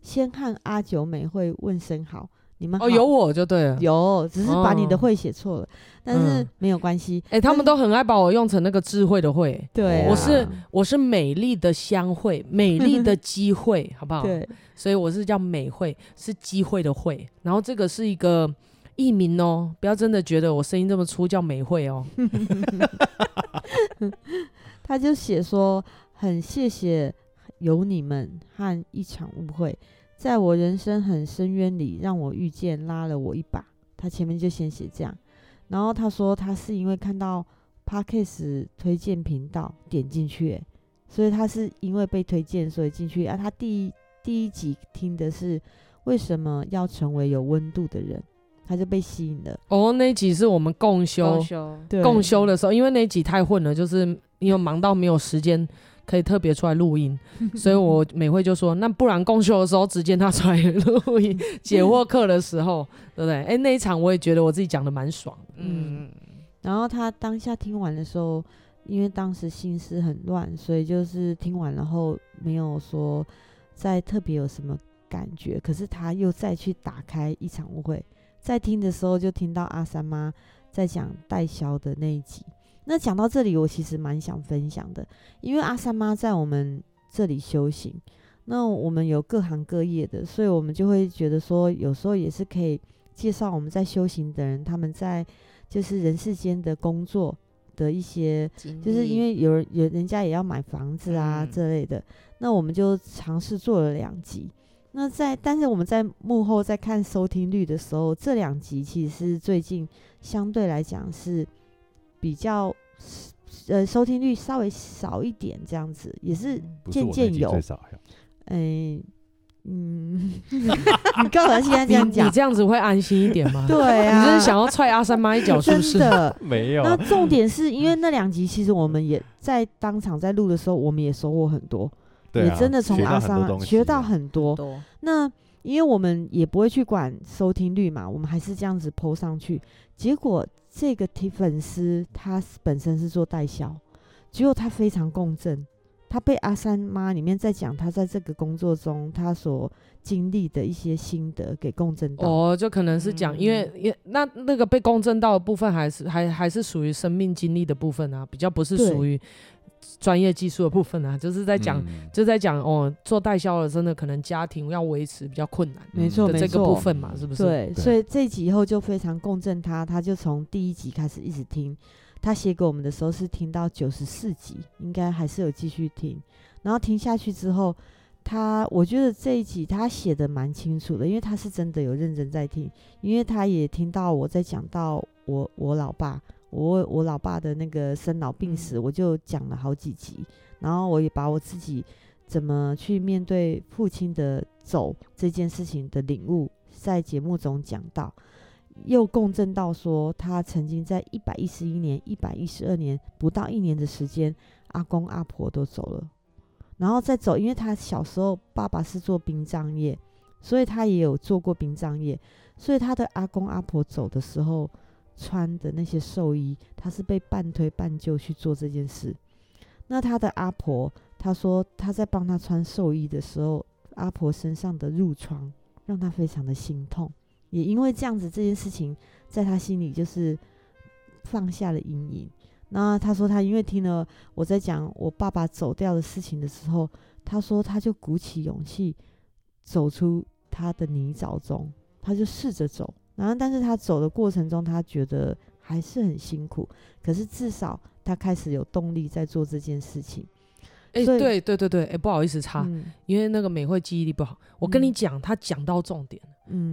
先看阿九美会问声好。你们哦，有我就对了，有，只是把你的会写错了，哦、但是没有关系。哎、他们都很爱把我用成那个智慧的慧，对、啊，我是我是美丽的相会，美丽的机会，好不好？对，所以我是叫美会，是机会的会。然后这个是一个艺名哦，不要真的觉得我声音这么粗叫美会哦。他就写说，很谢谢有你们和一场误会。在我人生很深渊里，让我遇见，拉了我一把。他前面就先写这样，然后他说他是因为看到 Podcast 推荐频道点进去，所以他是因为被推荐所以进去啊。他第一第一集听的是为什么要成为有温度的人，他就被吸引了。哦，那一集是我们共修共修，共修的时候，因为那一集太混了，就是因为忙到没有时间。可以特别出来录音，所以我美会就说，那不然共修的时候直接他出来录音，解惑课的时候，对不对？哎、欸，那一场我也觉得我自己讲的蛮爽，嗯。然后他当下听完的时候，因为当时心思很乱，所以就是听完然后没有说再特别有什么感觉。可是他又再去打开一场误会，在听的时候就听到阿三妈在讲代销的那一集。那讲到这里，我其实蛮想分享的，因为阿三妈在我们这里修行，那我们有各行各业的，所以我们就会觉得说，有时候也是可以介绍我们在修行的人，他们在就是人世间的工作的一些，就是因为有人有人家也要买房子啊这类的，那我们就尝试做了两集。那在但是我们在幕后在看收听率的时候，这两集其实是最近相对来讲是。比较呃收听率稍微少一点，这样子也是渐渐有。哎、欸，嗯，你告诉现在这样讲，你这样子会安心一点吗？对啊，你真是想要踹阿三妈一脚，是不是？真的 没有。那重点是因为那两集，其实我们也在当场在录的时候，我们也收获很多，啊、也真的从阿三妈学到很多。那因为我们也不会去管收听率嘛，我们还是这样子 po 上去，结果。这个 T 粉丝他本身是做代销，结果他非常共振，他被阿三妈里面在讲他在这个工作中他所经历的一些心得给共振到。哦，就可能是讲，嗯、因为也那那个被共振到的部分还是还还是属于生命经历的部分啊，比较不是属于。专业技术的部分啊，就是在讲，嗯、就在讲哦，做代销的真的可能家庭要维持比较困难，没错，没错，这个部分嘛，是不是？对，对，所以这一集以后就非常共振他，他就从第一集开始一直听，他写给我们的时候是听到九十四集，应该还是有继续听，然后听下去之后，他我觉得这一集他写的蛮清楚的，因为他是真的有认真在听，因为他也听到我在讲到我我老爸。我我老爸的那个生老病死，我就讲了好几集，然后我也把我自己怎么去面对父亲的走这件事情的领悟，在节目中讲到，又共振到说他曾经在一百一十一年、一百一十二年不到一年的时间，阿公阿婆都走了，然后再走，因为他小时候爸爸是做殡葬业，所以他也有做过殡葬业，所以他的阿公阿婆走的时候。穿的那些寿衣，他是被半推半就去做这件事。那他的阿婆，他说他在帮他穿寿衣的时候，阿婆身上的褥疮让他非常的心痛。也因为这样子，这件事情在他心里就是放下了阴影。那他说他因为听了我在讲我爸爸走掉的事情的时候，他说他就鼓起勇气走出他的泥沼中，他就试着走。然后，但是他走的过程中，他觉得还是很辛苦。可是至少他开始有动力在做这件事情。哎，对对对对，哎，不好意思插，因为那个美惠记忆力不好。我跟你讲，他讲到重点，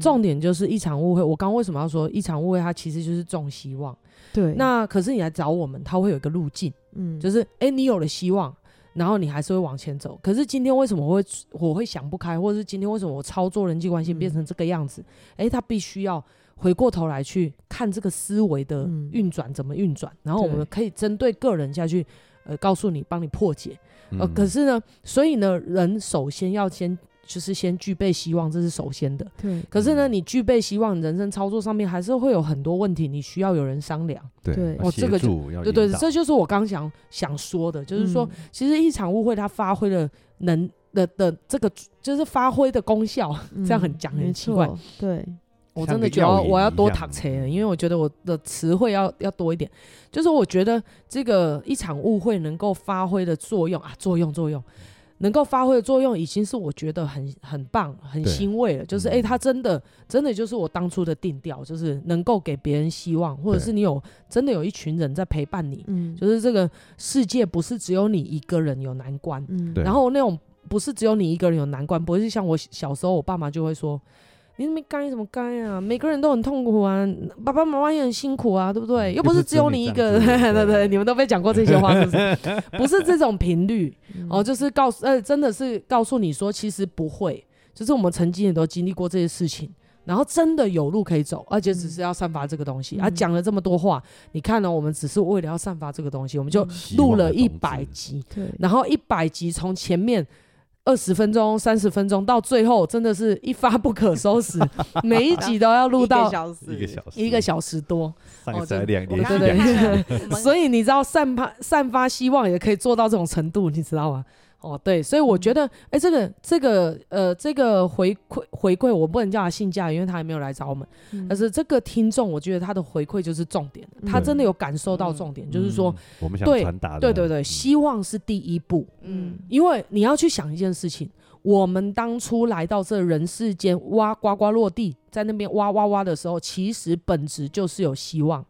重点就是一场误会。我刚刚为什么要说一场误会？它其实就是种希望。对，那可是你来找我们，他会有一个路径，嗯，就是哎，你有了希望，然后你还是会往前走。可是今天为什么我会我会想不开，或者是今天为什么我操作人际关系变成这个样子？哎，他必须要回过头来去看这个思维的运转怎么运转，然后我们可以针对个人下去。呃，告诉你，帮你破解。呃，可是呢，所以呢，人首先要先就是先具备希望，这是首先的。对。可是呢，你具备希望，人生操作上面还是会有很多问题，你需要有人商量。对。哦，这个就对对，这就是我刚想想说的，就是说，其实一场误会它发挥了能的的这个就是发挥的功效，这样很讲很奇怪。对。我真的觉得我要多躺车，因为我觉得我的词汇要要多一点。就是我觉得这个一场误会能够发挥的作用啊，作用作用，能够发挥的作用，已经是我觉得很很棒、很欣慰了。就是哎，他真的真的就是我当初的定调，就是能够给别人希望，或者是你有真的有一群人在陪伴你。嗯，就是这个世界不是只有你一个人有难关。嗯，然后那种不是只有你一个人有难关，不是像我小时候，我爸妈就会说。你没该怎么该啊？每个人都很痛苦啊，爸爸妈妈也很辛苦啊，对不对？又不是只有你一个人，对对对，你们都被讲过这些话，是不是？不是这种频率哦，就是告诉呃，真的是告诉你说，其实不会，就是我们曾经也都经历过这些事情，然后真的有路可以走，而且只是要散发这个东西。啊，讲了这么多话，你看呢？我们只是为了要散发这个东西，我们就录了一百集，然后一百集从前面。二十分钟、三十分钟，到最后真的是一发不可收拾，每一集都要录到一个小时，一个小时多。哦，对对对，所以你知道散发散发希望也可以做到这种程度，你知道吗？哦，对，所以我觉得，哎、这个这个呃，这个回馈回馈，我不能叫他性价比，因为他还没有来找我们。嗯、但是这个听众，我觉得他的回馈就是重点，嗯、他真的有感受到重点，嗯、就是说，嗯、我们想传达的，对对对，希望是第一步。嗯，因为你要去想一件事情，我们当初来到这人世间，挖呱呱落地，在那边挖挖挖的时候，其实本质就是有希望。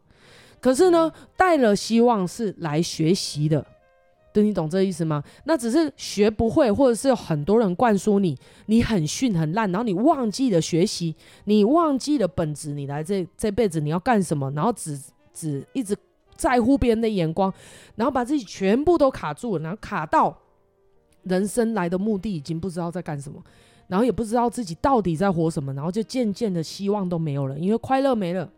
可是呢，带了希望是来学习的。对，你懂这意思吗？那只是学不会，或者是有很多人灌输你，你很逊很烂，然后你忘记了学习，你忘记了本质，你来这这辈子你要干什么？然后只只一直在乎别人的眼光，然后把自己全部都卡住了，然后卡到人生来的目的已经不知道在干什么，然后也不知道自己到底在活什么，然后就渐渐的希望都没有了，因为快乐没了。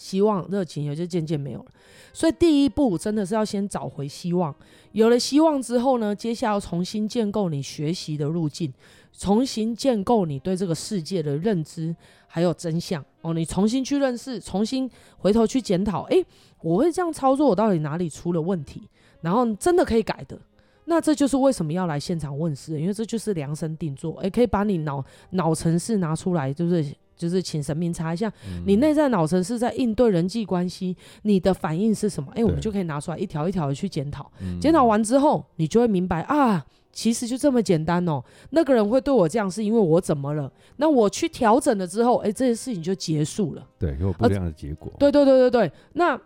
希望、热情也就渐渐没有了，所以第一步真的是要先找回希望。有了希望之后呢，接下来要重新建构你学习的路径，重新建构你对这个世界的认知，还有真相哦。你重新去认识，重新回头去检讨，诶，我会这样操作，我到底哪里出了问题？然后真的可以改的，那这就是为什么要来现场问事，因为这就是量身定做，诶，可以把你脑脑程式拿出来，就是。就是请神明查一下，你内在脑层是在应对人际关系，你的反应是什么？哎，我们就可以拿出来一条一条的去检讨。检讨完之后，你就会明白啊，其实就这么简单哦。那个人会对我这样，是因为我怎么了？那我去调整了之后，哎，这件事情就结束了。对，有不一样的结果。对对对对对。那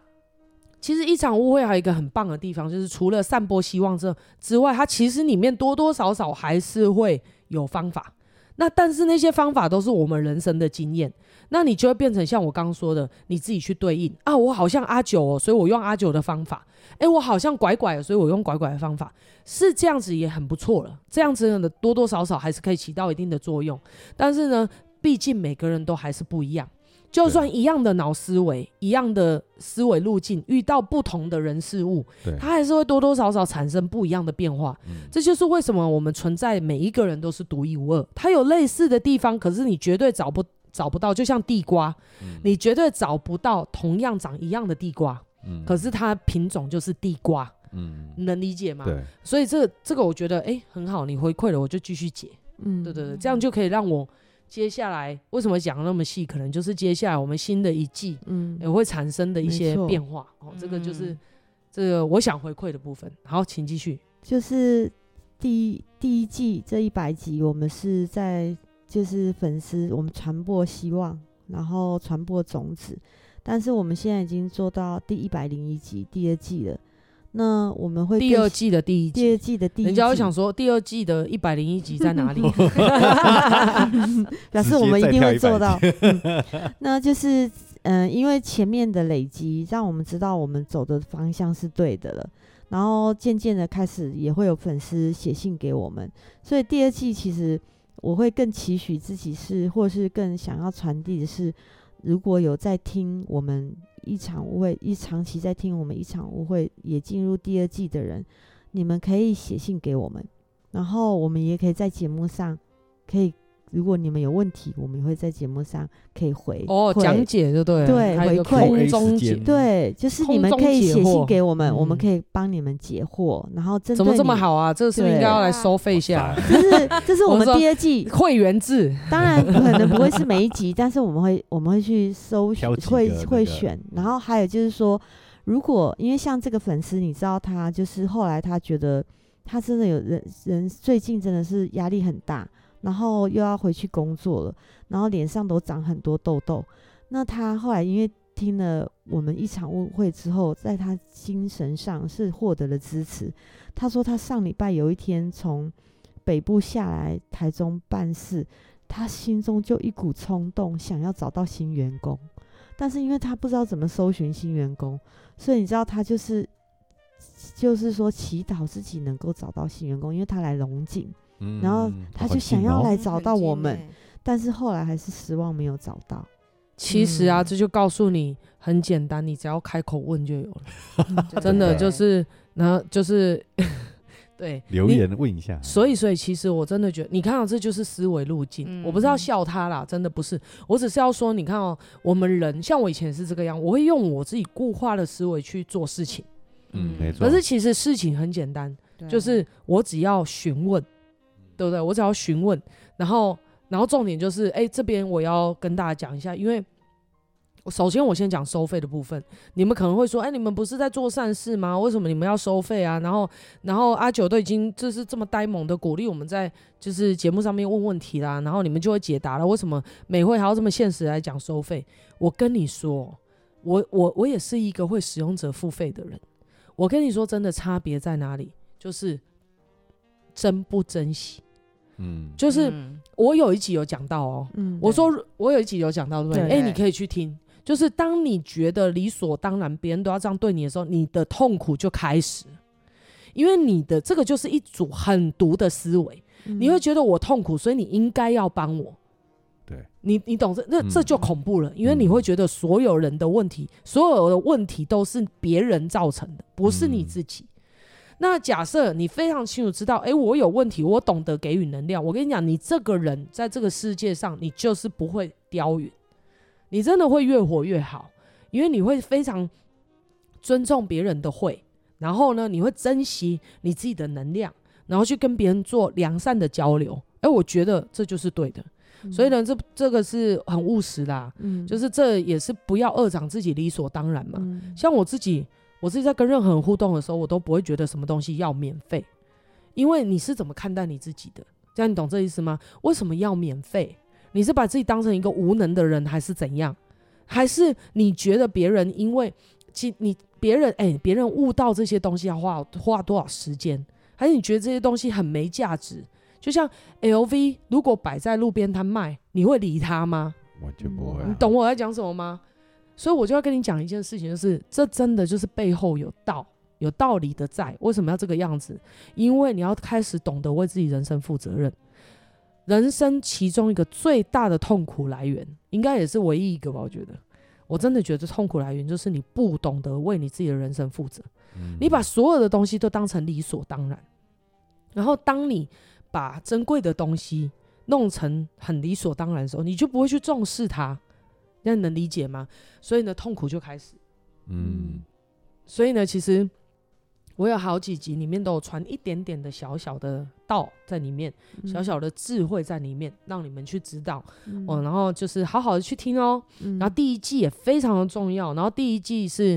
其实一场误会还有一个很棒的地方，就是除了散播希望之之外，它其实里面多多少少还是会有方法。那但是那些方法都是我们人生的经验，那你就会变成像我刚刚说的，你自己去对应啊。我好像阿九哦，所以我用阿九的方法。诶，我好像拐拐，所以我用拐拐的方法，是这样子也很不错了。这样子的多多少少还是可以起到一定的作用。但是呢，毕竟每个人都还是不一样。就算一样的脑思维，一样的思维路径，遇到不同的人事物，对它还是会多多少少产生不一样的变化。嗯、这就是为什么我们存在，每一个人都是独一无二。它有类似的地方，可是你绝对找不找不到。就像地瓜，嗯、你绝对找不到同样长一样的地瓜，嗯、可是它品种就是地瓜。嗯，能理解吗？对。所以这这个我觉得哎、欸、很好，你回馈了，我就继续解。嗯，对对对，这样就可以让我。接下来为什么讲那么细？可能就是接下来我们新的一季，嗯，也会产生的一些变化。哦，这个就是、嗯、这个我想回馈的部分。好，请继续。就是第一第一季这一百集，我们是在就是粉丝，我们传播希望，然后传播种子。但是我们现在已经做到第一百零一集，第二季了。那我们会第二季的第一集，第二季的第一集，人家会想说第二季的一百零一集在哪里？表示我们一定会做到。嗯、那就是，嗯、呃，因为前面的累积，让我们知道我们走的方向是对的了。然后渐渐的开始，也会有粉丝写信给我们。所以第二季其实我会更期许自己是，或是更想要传递的是，如果有在听我们。一场误会，一长期在听我们一场误会，也进入第二季的人，你们可以写信给我们，然后我们也可以在节目上可以。如果你们有问题，我们也会在节目上可以回哦，讲解就对，对，回馈空中解，对，就是你们可以写信给我们，我们可以帮你们解惑。然后怎么这么好啊？这个是不是应该要来收费一下？这是这是我们第二季会员制，当然可能不会是每一集，但是我们会我们会去搜，会会选。然后还有就是说，如果因为像这个粉丝，你知道他就是后来他觉得他真的有人人最近真的是压力很大。然后又要回去工作了，然后脸上都长很多痘痘。那他后来因为听了我们一场误会之后，在他精神上是获得了支持。他说他上礼拜有一天从北部下来台中办事，他心中就一股冲动，想要找到新员工。但是因为他不知道怎么搜寻新员工，所以你知道他就是就是说祈祷自己能够找到新员工，因为他来龙井。然后他就想要来找到我们，但是后来还是失望没有找到。其实啊，这就告诉你很简单，你只要开口问就有了。真的就是，然后就是 对留言问一下。所以，所以其实我真的觉得，你看到这就是思维路径。我不是要笑他啦，真的不是，我只是要说，你看哦，我们人像我以前是这个样，我会用我自己固化的思维去做事情。嗯，没错。可是其实事情很简单，就是我只要询问。对不对？我只要询问，然后，然后重点就是，哎，这边我要跟大家讲一下，因为首先我先讲收费的部分。你们可能会说，哎，你们不是在做善事吗？为什么你们要收费啊？然后，然后阿九都已经就是这么呆萌的鼓励我们在就是节目上面问问题啦，然后你们就会解答了。为什么美会还要这么现实来讲收费？我跟你说，我我我也是一个会使用者付费的人。我跟你说，真的差别在哪里？就是珍不珍惜。嗯，就是我有一集有讲到哦，嗯，我说我有一集有讲到，对不对？哎，你可以去听。就是当你觉得理所当然，别人都要这样对你的时候，你的痛苦就开始，因为你的这个就是一组很毒的思维，你会觉得我痛苦，所以你应该要帮我。对，你你懂这那这就恐怖了，因为你会觉得所有人的问题，所有的问题都是别人造成的，不是你自己。那假设你非常清楚知道，哎、欸，我有问题，我懂得给予能量。我跟你讲，你这个人在这个世界上，你就是不会凋殒，你真的会越活越好，因为你会非常尊重别人的会，然后呢，你会珍惜你自己的能量，然后去跟别人做良善的交流。哎、欸，我觉得这就是对的。嗯、所以呢，这这个是很务实啦，嗯，就是这也是不要恶长自己理所当然嘛。嗯、像我自己。我自己在跟任何人互动的时候，我都不会觉得什么东西要免费，因为你是怎么看待你自己的？这样你懂这意思吗？为什么要免费？你是把自己当成一个无能的人，还是怎样？还是你觉得别人因为其你别人哎，别人悟到这些东西要花花多少时间？还是你觉得这些东西很没价值？就像 LV 如果摆在路边摊卖，你会理他吗？完全不会。你懂我在讲什么吗？所以我就要跟你讲一件事情，就是这真的就是背后有道、有道理的在。为什么要这个样子？因为你要开始懂得为自己人生负责任。人生其中一个最大的痛苦来源，应该也是唯一一个吧？我觉得，我真的觉得痛苦来源就是你不懂得为你自己的人生负责。你把所有的东西都当成理所当然，然后当你把珍贵的东西弄成很理所当然的时候，你就不会去重视它。那你能理解吗？所以呢，痛苦就开始。嗯，所以呢，其实我有好几集里面都有传一点点的小小的道在里面，嗯、小小的智慧在里面，让你们去知道。嗯、哦，然后就是好好的去听哦。嗯、然后第一季也非常的重要。然后第一季是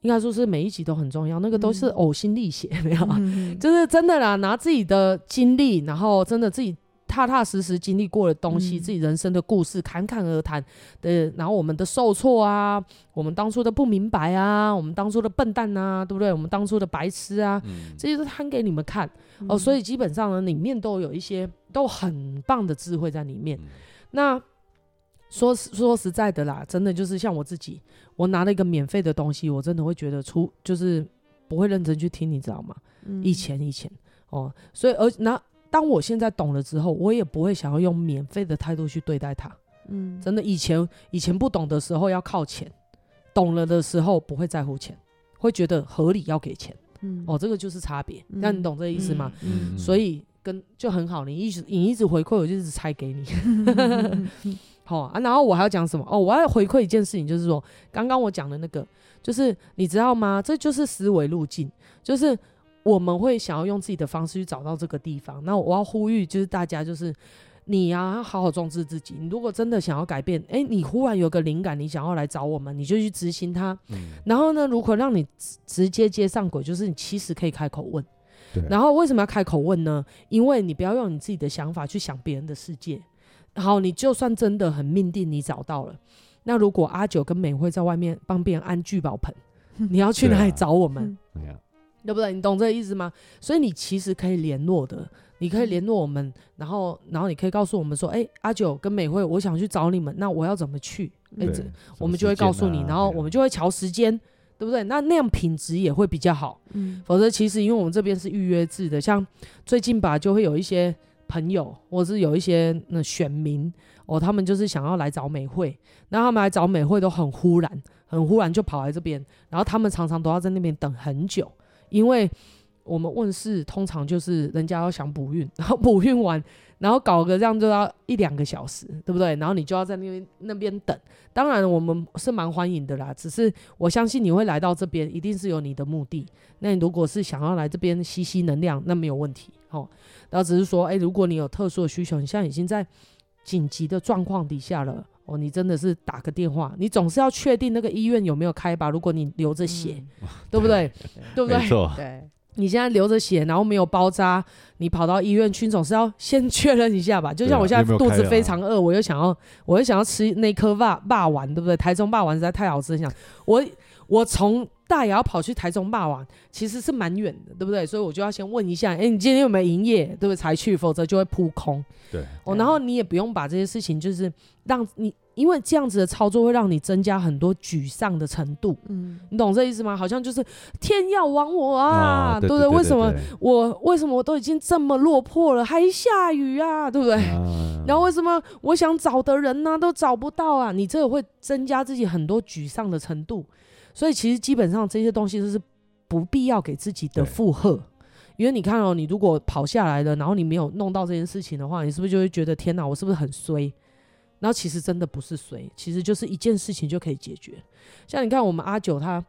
应该说是每一集都很重要，那个都是呕心沥血，没有、嗯，就是真的啦，拿自己的经历，然后真的自己。踏踏实实经历过的东西，嗯、自己人生的故事，侃侃而谈的，然后我们的受挫啊，我们当初的不明白啊，我们当初的笨蛋啊，对不对？我们当初的白痴啊，嗯、这些都摊给你们看、嗯、哦。所以基本上呢，里面都有一些都很棒的智慧在里面。嗯、那说说实在的啦，真的就是像我自己，我拿了一个免费的东西，我真的会觉得出就是不会认真去听，你知道吗？嗯、以前以前哦，所以而那。当我现在懂了之后，我也不会想要用免费的态度去对待他。嗯，真的，以前以前不懂的时候要靠钱，懂了的时候不会在乎钱，会觉得合理要给钱。嗯，哦，这个就是差别。那、嗯、你懂这个意思吗？嗯，嗯所以跟就很好，你一直你一直回馈，我就一直拆给你。好啊，然后我还要讲什么？哦，我要回馈一件事情，就是说刚刚我讲的那个，就是你知道吗？这就是思维路径，就是。我们会想要用自己的方式去找到这个地方。那我要呼吁，就是大家，就是你呀，要好好重视自己。你如果真的想要改变，哎，你忽然有个灵感，你想要来找我们，你就去执行它。嗯。然后呢，如果让你直接接上轨，就是你其实可以开口问。然后为什么要开口问呢？因为你不要用你自己的想法去想别人的世界。好，你就算真的很命定，你找到了。那如果阿九跟美惠在外面帮别人安聚宝盆，你要去哪里找我们？对不对？你懂这个意思吗？所以你其实可以联络的，你可以联络我们，然后，然后你可以告诉我们说，哎，阿九跟美惠，我想去找你们，那我要怎么去？哎，这我们就会告诉你，然后我们就会瞧时间，对不对？那那样品质也会比较好。嗯，否则其实因为我们这边是预约制的，像最近吧，就会有一些朋友，或是有一些那选民哦，他们就是想要来找美惠，那他们来找美惠都很忽然，很忽然就跑来这边，然后他们常常都要在那边等很久。因为我们问事通常就是人家要想补运，然后补运完，然后搞个这样就要一两个小时，对不对？然后你就要在那边那边等。当然我们是蛮欢迎的啦，只是我相信你会来到这边，一定是有你的目的。那你如果是想要来这边吸吸能量，那没有问题哦。然后只是说，哎，如果你有特殊的需求，你现在已经在紧急的状况底下了。哦，你真的是打个电话，你总是要确定那个医院有没有开吧？如果你流着血，嗯、对不对？对，对不对？没错，对。你现在流着血，然后没有包扎，你跑到医院去，总是要先确认一下吧。就像我现在肚子非常饿，我又想要，我又想要吃那颗霸霸丸，对不对？台中霸丸实在太好吃，想我我从。大也要跑去台中霸王，其实是蛮远的，对不对？所以我就要先问一下，哎、欸，你今天有没有营业，对不对？才去，否则就会扑空。对，哦，然后你也不用把这些事情，就是让你，因为这样子的操作会让你增加很多沮丧的程度。嗯，你懂这意思吗？好像就是天要亡我啊，哦、对不对？为什么我为什么我都已经这么落魄了，还下雨啊，对不对？啊、然后为什么我想找的人呢、啊、都找不到啊？你这个会增加自己很多沮丧的程度。所以其实基本上这些东西都是不必要给自己的负荷，因为你看哦，你如果跑下来了，然后你没有弄到这件事情的话，你是不是就会觉得天哪，我是不是很衰？然后其实真的不是谁，其实就是一件事情就可以解决。像你看我们阿九他，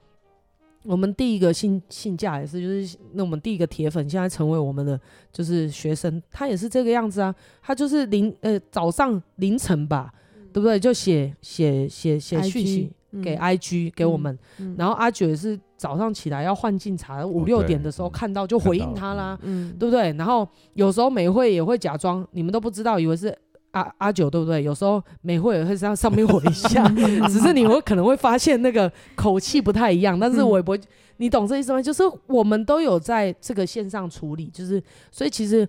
我们第一个信信价也是，就是那我们第一个铁粉现在成为我们的就是学生，他也是这个样子啊，他就是凌呃早上凌晨吧，对不对？就写写写写讯息。给 IG 给我们，嗯嗯、然后阿九也是早上起来要换进茶，五六点的时候看到就回应他啦，嗯、对不对？然后有时候美惠也会假装你们都不知道，以为是阿阿九，对不对？有时候美会也会在上面回一下，只是你会可能会发现那个口气不太一样，但是我也不会，你懂这意思吗？就是我们都有在这个线上处理，就是所以其实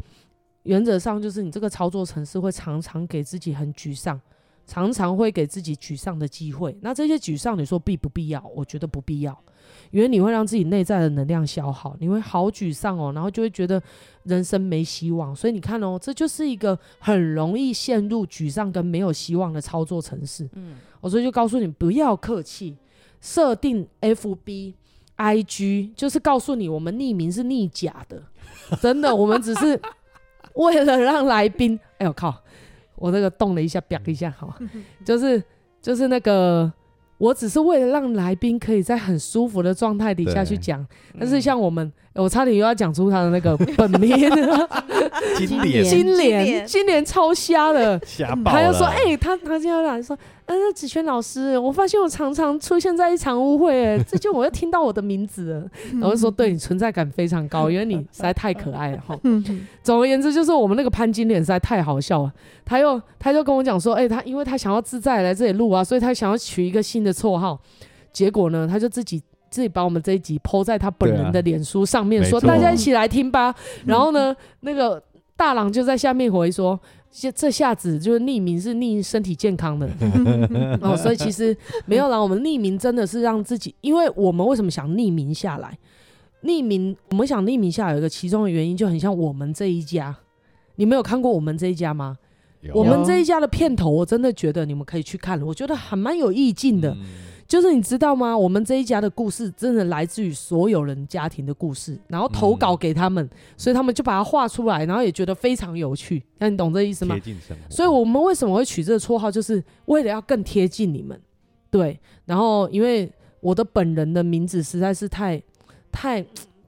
原则上就是你这个操作程式会常常给自己很沮丧。常常会给自己沮丧的机会，那这些沮丧，你说必不必要？我觉得不必要，因为你会让自己内在的能量消耗，你会好沮丧哦，然后就会觉得人生没希望。所以你看哦，这就是一个很容易陷入沮丧跟没有希望的操作程式。嗯，我所以就告诉你不要客气，设定 FB、IG，就是告诉你我们匿名是匿假的，真的，我们只是为了让来宾，哎呦靠！我那个动了一下，表一下，好，就是就是那个，我只是为了让来宾可以在很舒服的状态底下去讲，但是像我们，我差点又要讲出他的那个 本名，金莲，金莲，金莲超瞎的，瞎爆了，他要说，哎，他他今天来说，嗯，子轩老师，我发现我常常出现在一场误会，哎，最近我又听到我的名字了，然后说对你存在感非常高，因为你实在太可爱了哈。总而言之，就是我们那个潘金莲实在太好笑了，他又他就跟我讲说，哎，他因为他想要自在来这里录啊，所以他想要取一个新的绰号，结果呢，他就自己自己把我们这一集 po 在他本人的脸书上面，说大家一起来听吧。然后呢，那个大郎就在下面回说。这这下子就是匿名，是匿身体健康的 哦，所以其实没有啦。我们匿名真的是让自己，因为我们为什么想匿名下来？匿名，我们想匿名下来有一个其中的原因，就很像我们这一家。你没有看过我们这一家吗？我们这一家的片头，我真的觉得你们可以去看，我觉得还蛮有意境的。嗯就是你知道吗？我们这一家的故事真的来自于所有人家庭的故事，然后投稿给他们，嗯、所以他们就把它画出来，然后也觉得非常有趣。那你懂这意思吗？所以我们为什么会取这个绰号，就是为了要更贴近你们。对，然后因为我的本人的名字实在是太、太、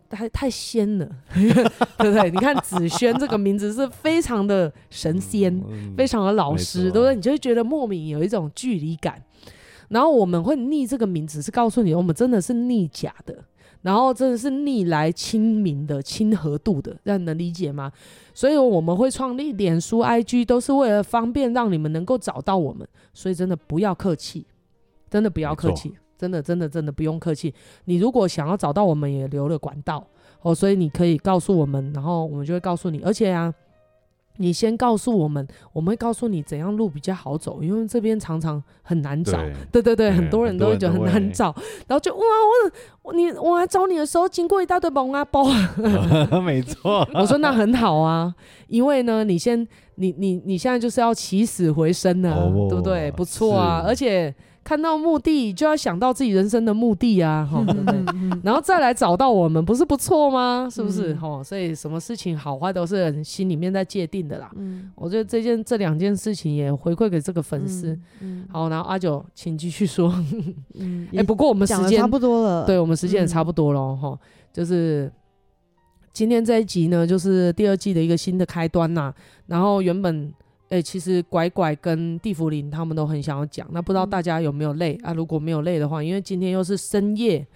太、太仙了，对不对？你看子轩这个名字是非常的神仙，嗯、非常的老实，对不对？你就会觉得莫名有一种距离感。然后我们会逆这个名字，是告诉你，我们真的是逆假的，然后真的是逆来亲民的、亲和度的，这样能理解吗？所以我们会创立脸书、IG，都是为了方便让你们能够找到我们。所以真的不要客气，真的不要客气，真的真的真的不用客气。你如果想要找到我们，也留了管道哦，所以你可以告诉我们，然后我们就会告诉你，而且啊。你先告诉我们，我们会告诉你怎样路比较好走，因为这边常常很难找。对，对对对，很多人都会觉得很难找，然后就哇，我你我来找你的时候，经过一大堆蒙阿包。没错，我说那很好啊，因为呢，你先你你你现在就是要起死回生呢，哦、对不对？不错啊，而且。看到目的就要想到自己人生的目的啊，对不对？然后再来找到我们，不是不错吗？是不是？吼，所以什么事情好坏都是人心里面在界定的啦。我觉得这件这两件事情也回馈给这个粉丝。好，然后阿九，请继续说。哎，不过我们时间差不多了，对我们时间也差不多了哈。就是今天这一集呢，就是第二季的一个新的开端呐。然后原本。哎、欸，其实拐拐跟地茯苓他们都很想要讲，那不知道大家有没有累、嗯、啊？如果没有累的话，因为今天又是深夜，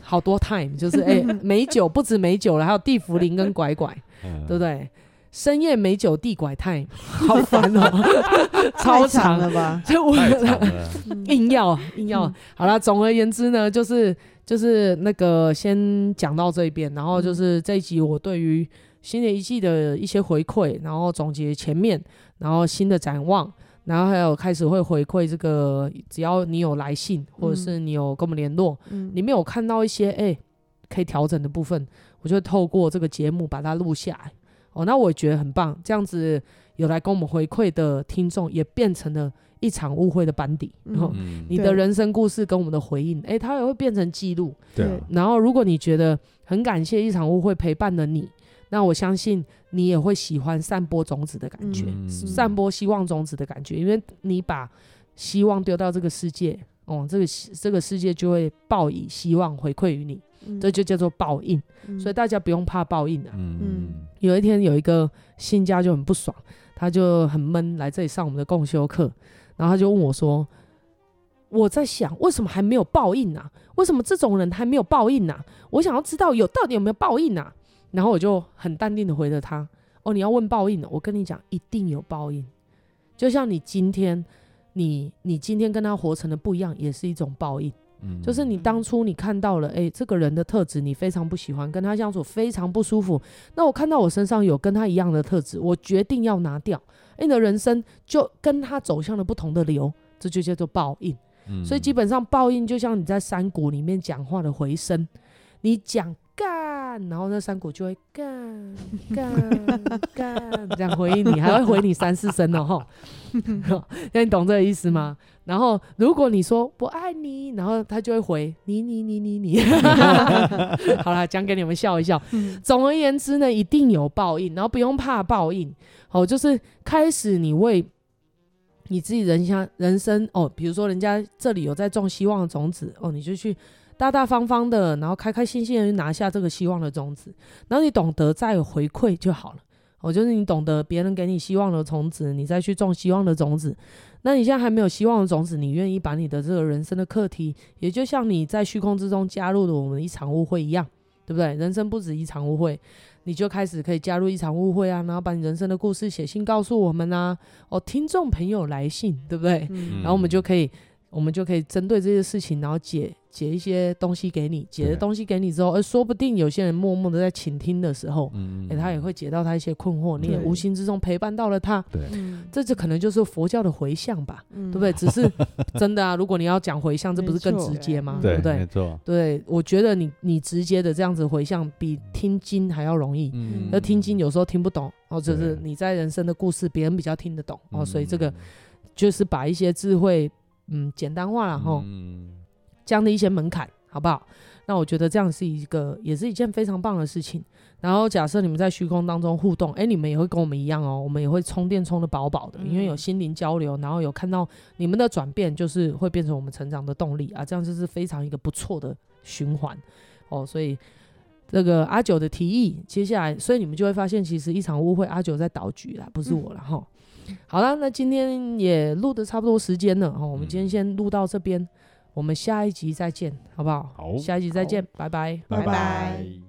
好多 time，就是哎、欸，美酒不止美酒了，还有地茯苓跟拐拐，嗯、对不对？深夜美酒地拐 time，好烦哦、喔，超长了吧？就我硬要硬要，好了，总而言之呢，就是就是那个先讲到这边，然后就是这一集我对于。新的一季的一些回馈，然后总结前面，然后新的展望，然后还有开始会回馈这个，只要你有来信，或者是你有跟我们联络，嗯，里面有看到一些哎、欸、可以调整的部分，我就会透过这个节目把它录下来。哦，那我也觉得很棒，这样子有来跟我们回馈的听众，也变成了一场误会的班底。然后你的人生故事跟我们的回应，哎、欸，它也会变成记录。对，然后如果你觉得很感谢一场误会陪伴了你。那我相信你也会喜欢散播种子的感觉，嗯、散播希望种子的感觉，因为你把希望丢到这个世界，哦，这个这个世界就会报以希望回馈于你，嗯、这就叫做报应。嗯、所以大家不用怕报应的、啊。嗯，有一天有一个新家就很不爽，他就很闷来这里上我们的共修课，然后他就问我说：“我在想，为什么还没有报应呢、啊？为什么这种人还没有报应呢、啊？我想要知道有到底有没有报应呢、啊？”然后我就很淡定的回了他：“哦，你要问报应的，我跟你讲，一定有报应。就像你今天，你你今天跟他活成的不一样，也是一种报应。嗯，就是你当初你看到了，哎，这个人的特质你非常不喜欢，跟他相处非常不舒服。那我看到我身上有跟他一样的特质，我决定要拿掉。哎，你的人生就跟他走向了不同的流，这就叫做报应。嗯，所以基本上报应就像你在山谷里面讲话的回声，你讲。”干，然后那山谷就会干干干这样回应你，还会回你三四声哦吼，那你懂这个意思吗？然后如果你说不爱你，然后他就会回你你你你你。好啦，讲给你们笑一笑。总而言之呢，一定有报应，然后不用怕报应。好，就是开始你为你自己人生人生哦，比如说人家这里有在种希望的种子哦，你就去。大大方方的，然后开开心心的去拿下这个希望的种子，然后你懂得再有回馈就好了。哦，就是你懂得别人给你希望的种子，你再去种希望的种子。那你现在还没有希望的种子，你愿意把你的这个人生的课题，也就像你在虚空之中加入了我们一场误会一样，对不对？人生不止一场误会，你就开始可以加入一场误会啊，然后把你人生的故事写信告诉我们啊，哦，听众朋友来信，对不对？嗯、然后我们就可以。我们就可以针对这些事情，然后解解一些东西给你，解的东西给你之后，而说不定有些人默默的在倾听的时候，嗯，欸，他也会解到他一些困惑，你也无形之中陪伴到了他，对，这就可能就是佛教的回向吧，对不对？只是 真的啊，如果你要讲回向，这不是更直接吗？对不对？没错，对，我觉得你你直接的这样子回向，比听经还要容易。嗯，那听经有时候听不懂，哦，就是你在人生的故事，别人比较听得懂，哦，所以这个就是把一些智慧。嗯，简单化了哈，这样的一些门槛，好不好？那我觉得这样是一个，也是一件非常棒的事情。然后假设你们在虚空当中互动，哎，你们也会跟我们一样哦，我们也会充电充的饱饱的，因为有心灵交流，然后有看到你们的转变，就是会变成我们成长的动力啊，这样就是非常一个不错的循环哦。所以这个阿九的提议，接下来，所以你们就会发现，其实一场误会，阿九在导局啦，不是我了哈。嗯好了，那今天也录的差不多时间了哈，我们今天先录到这边，我们下一集再见，好不好？好，下一集再见，拜拜，拜拜。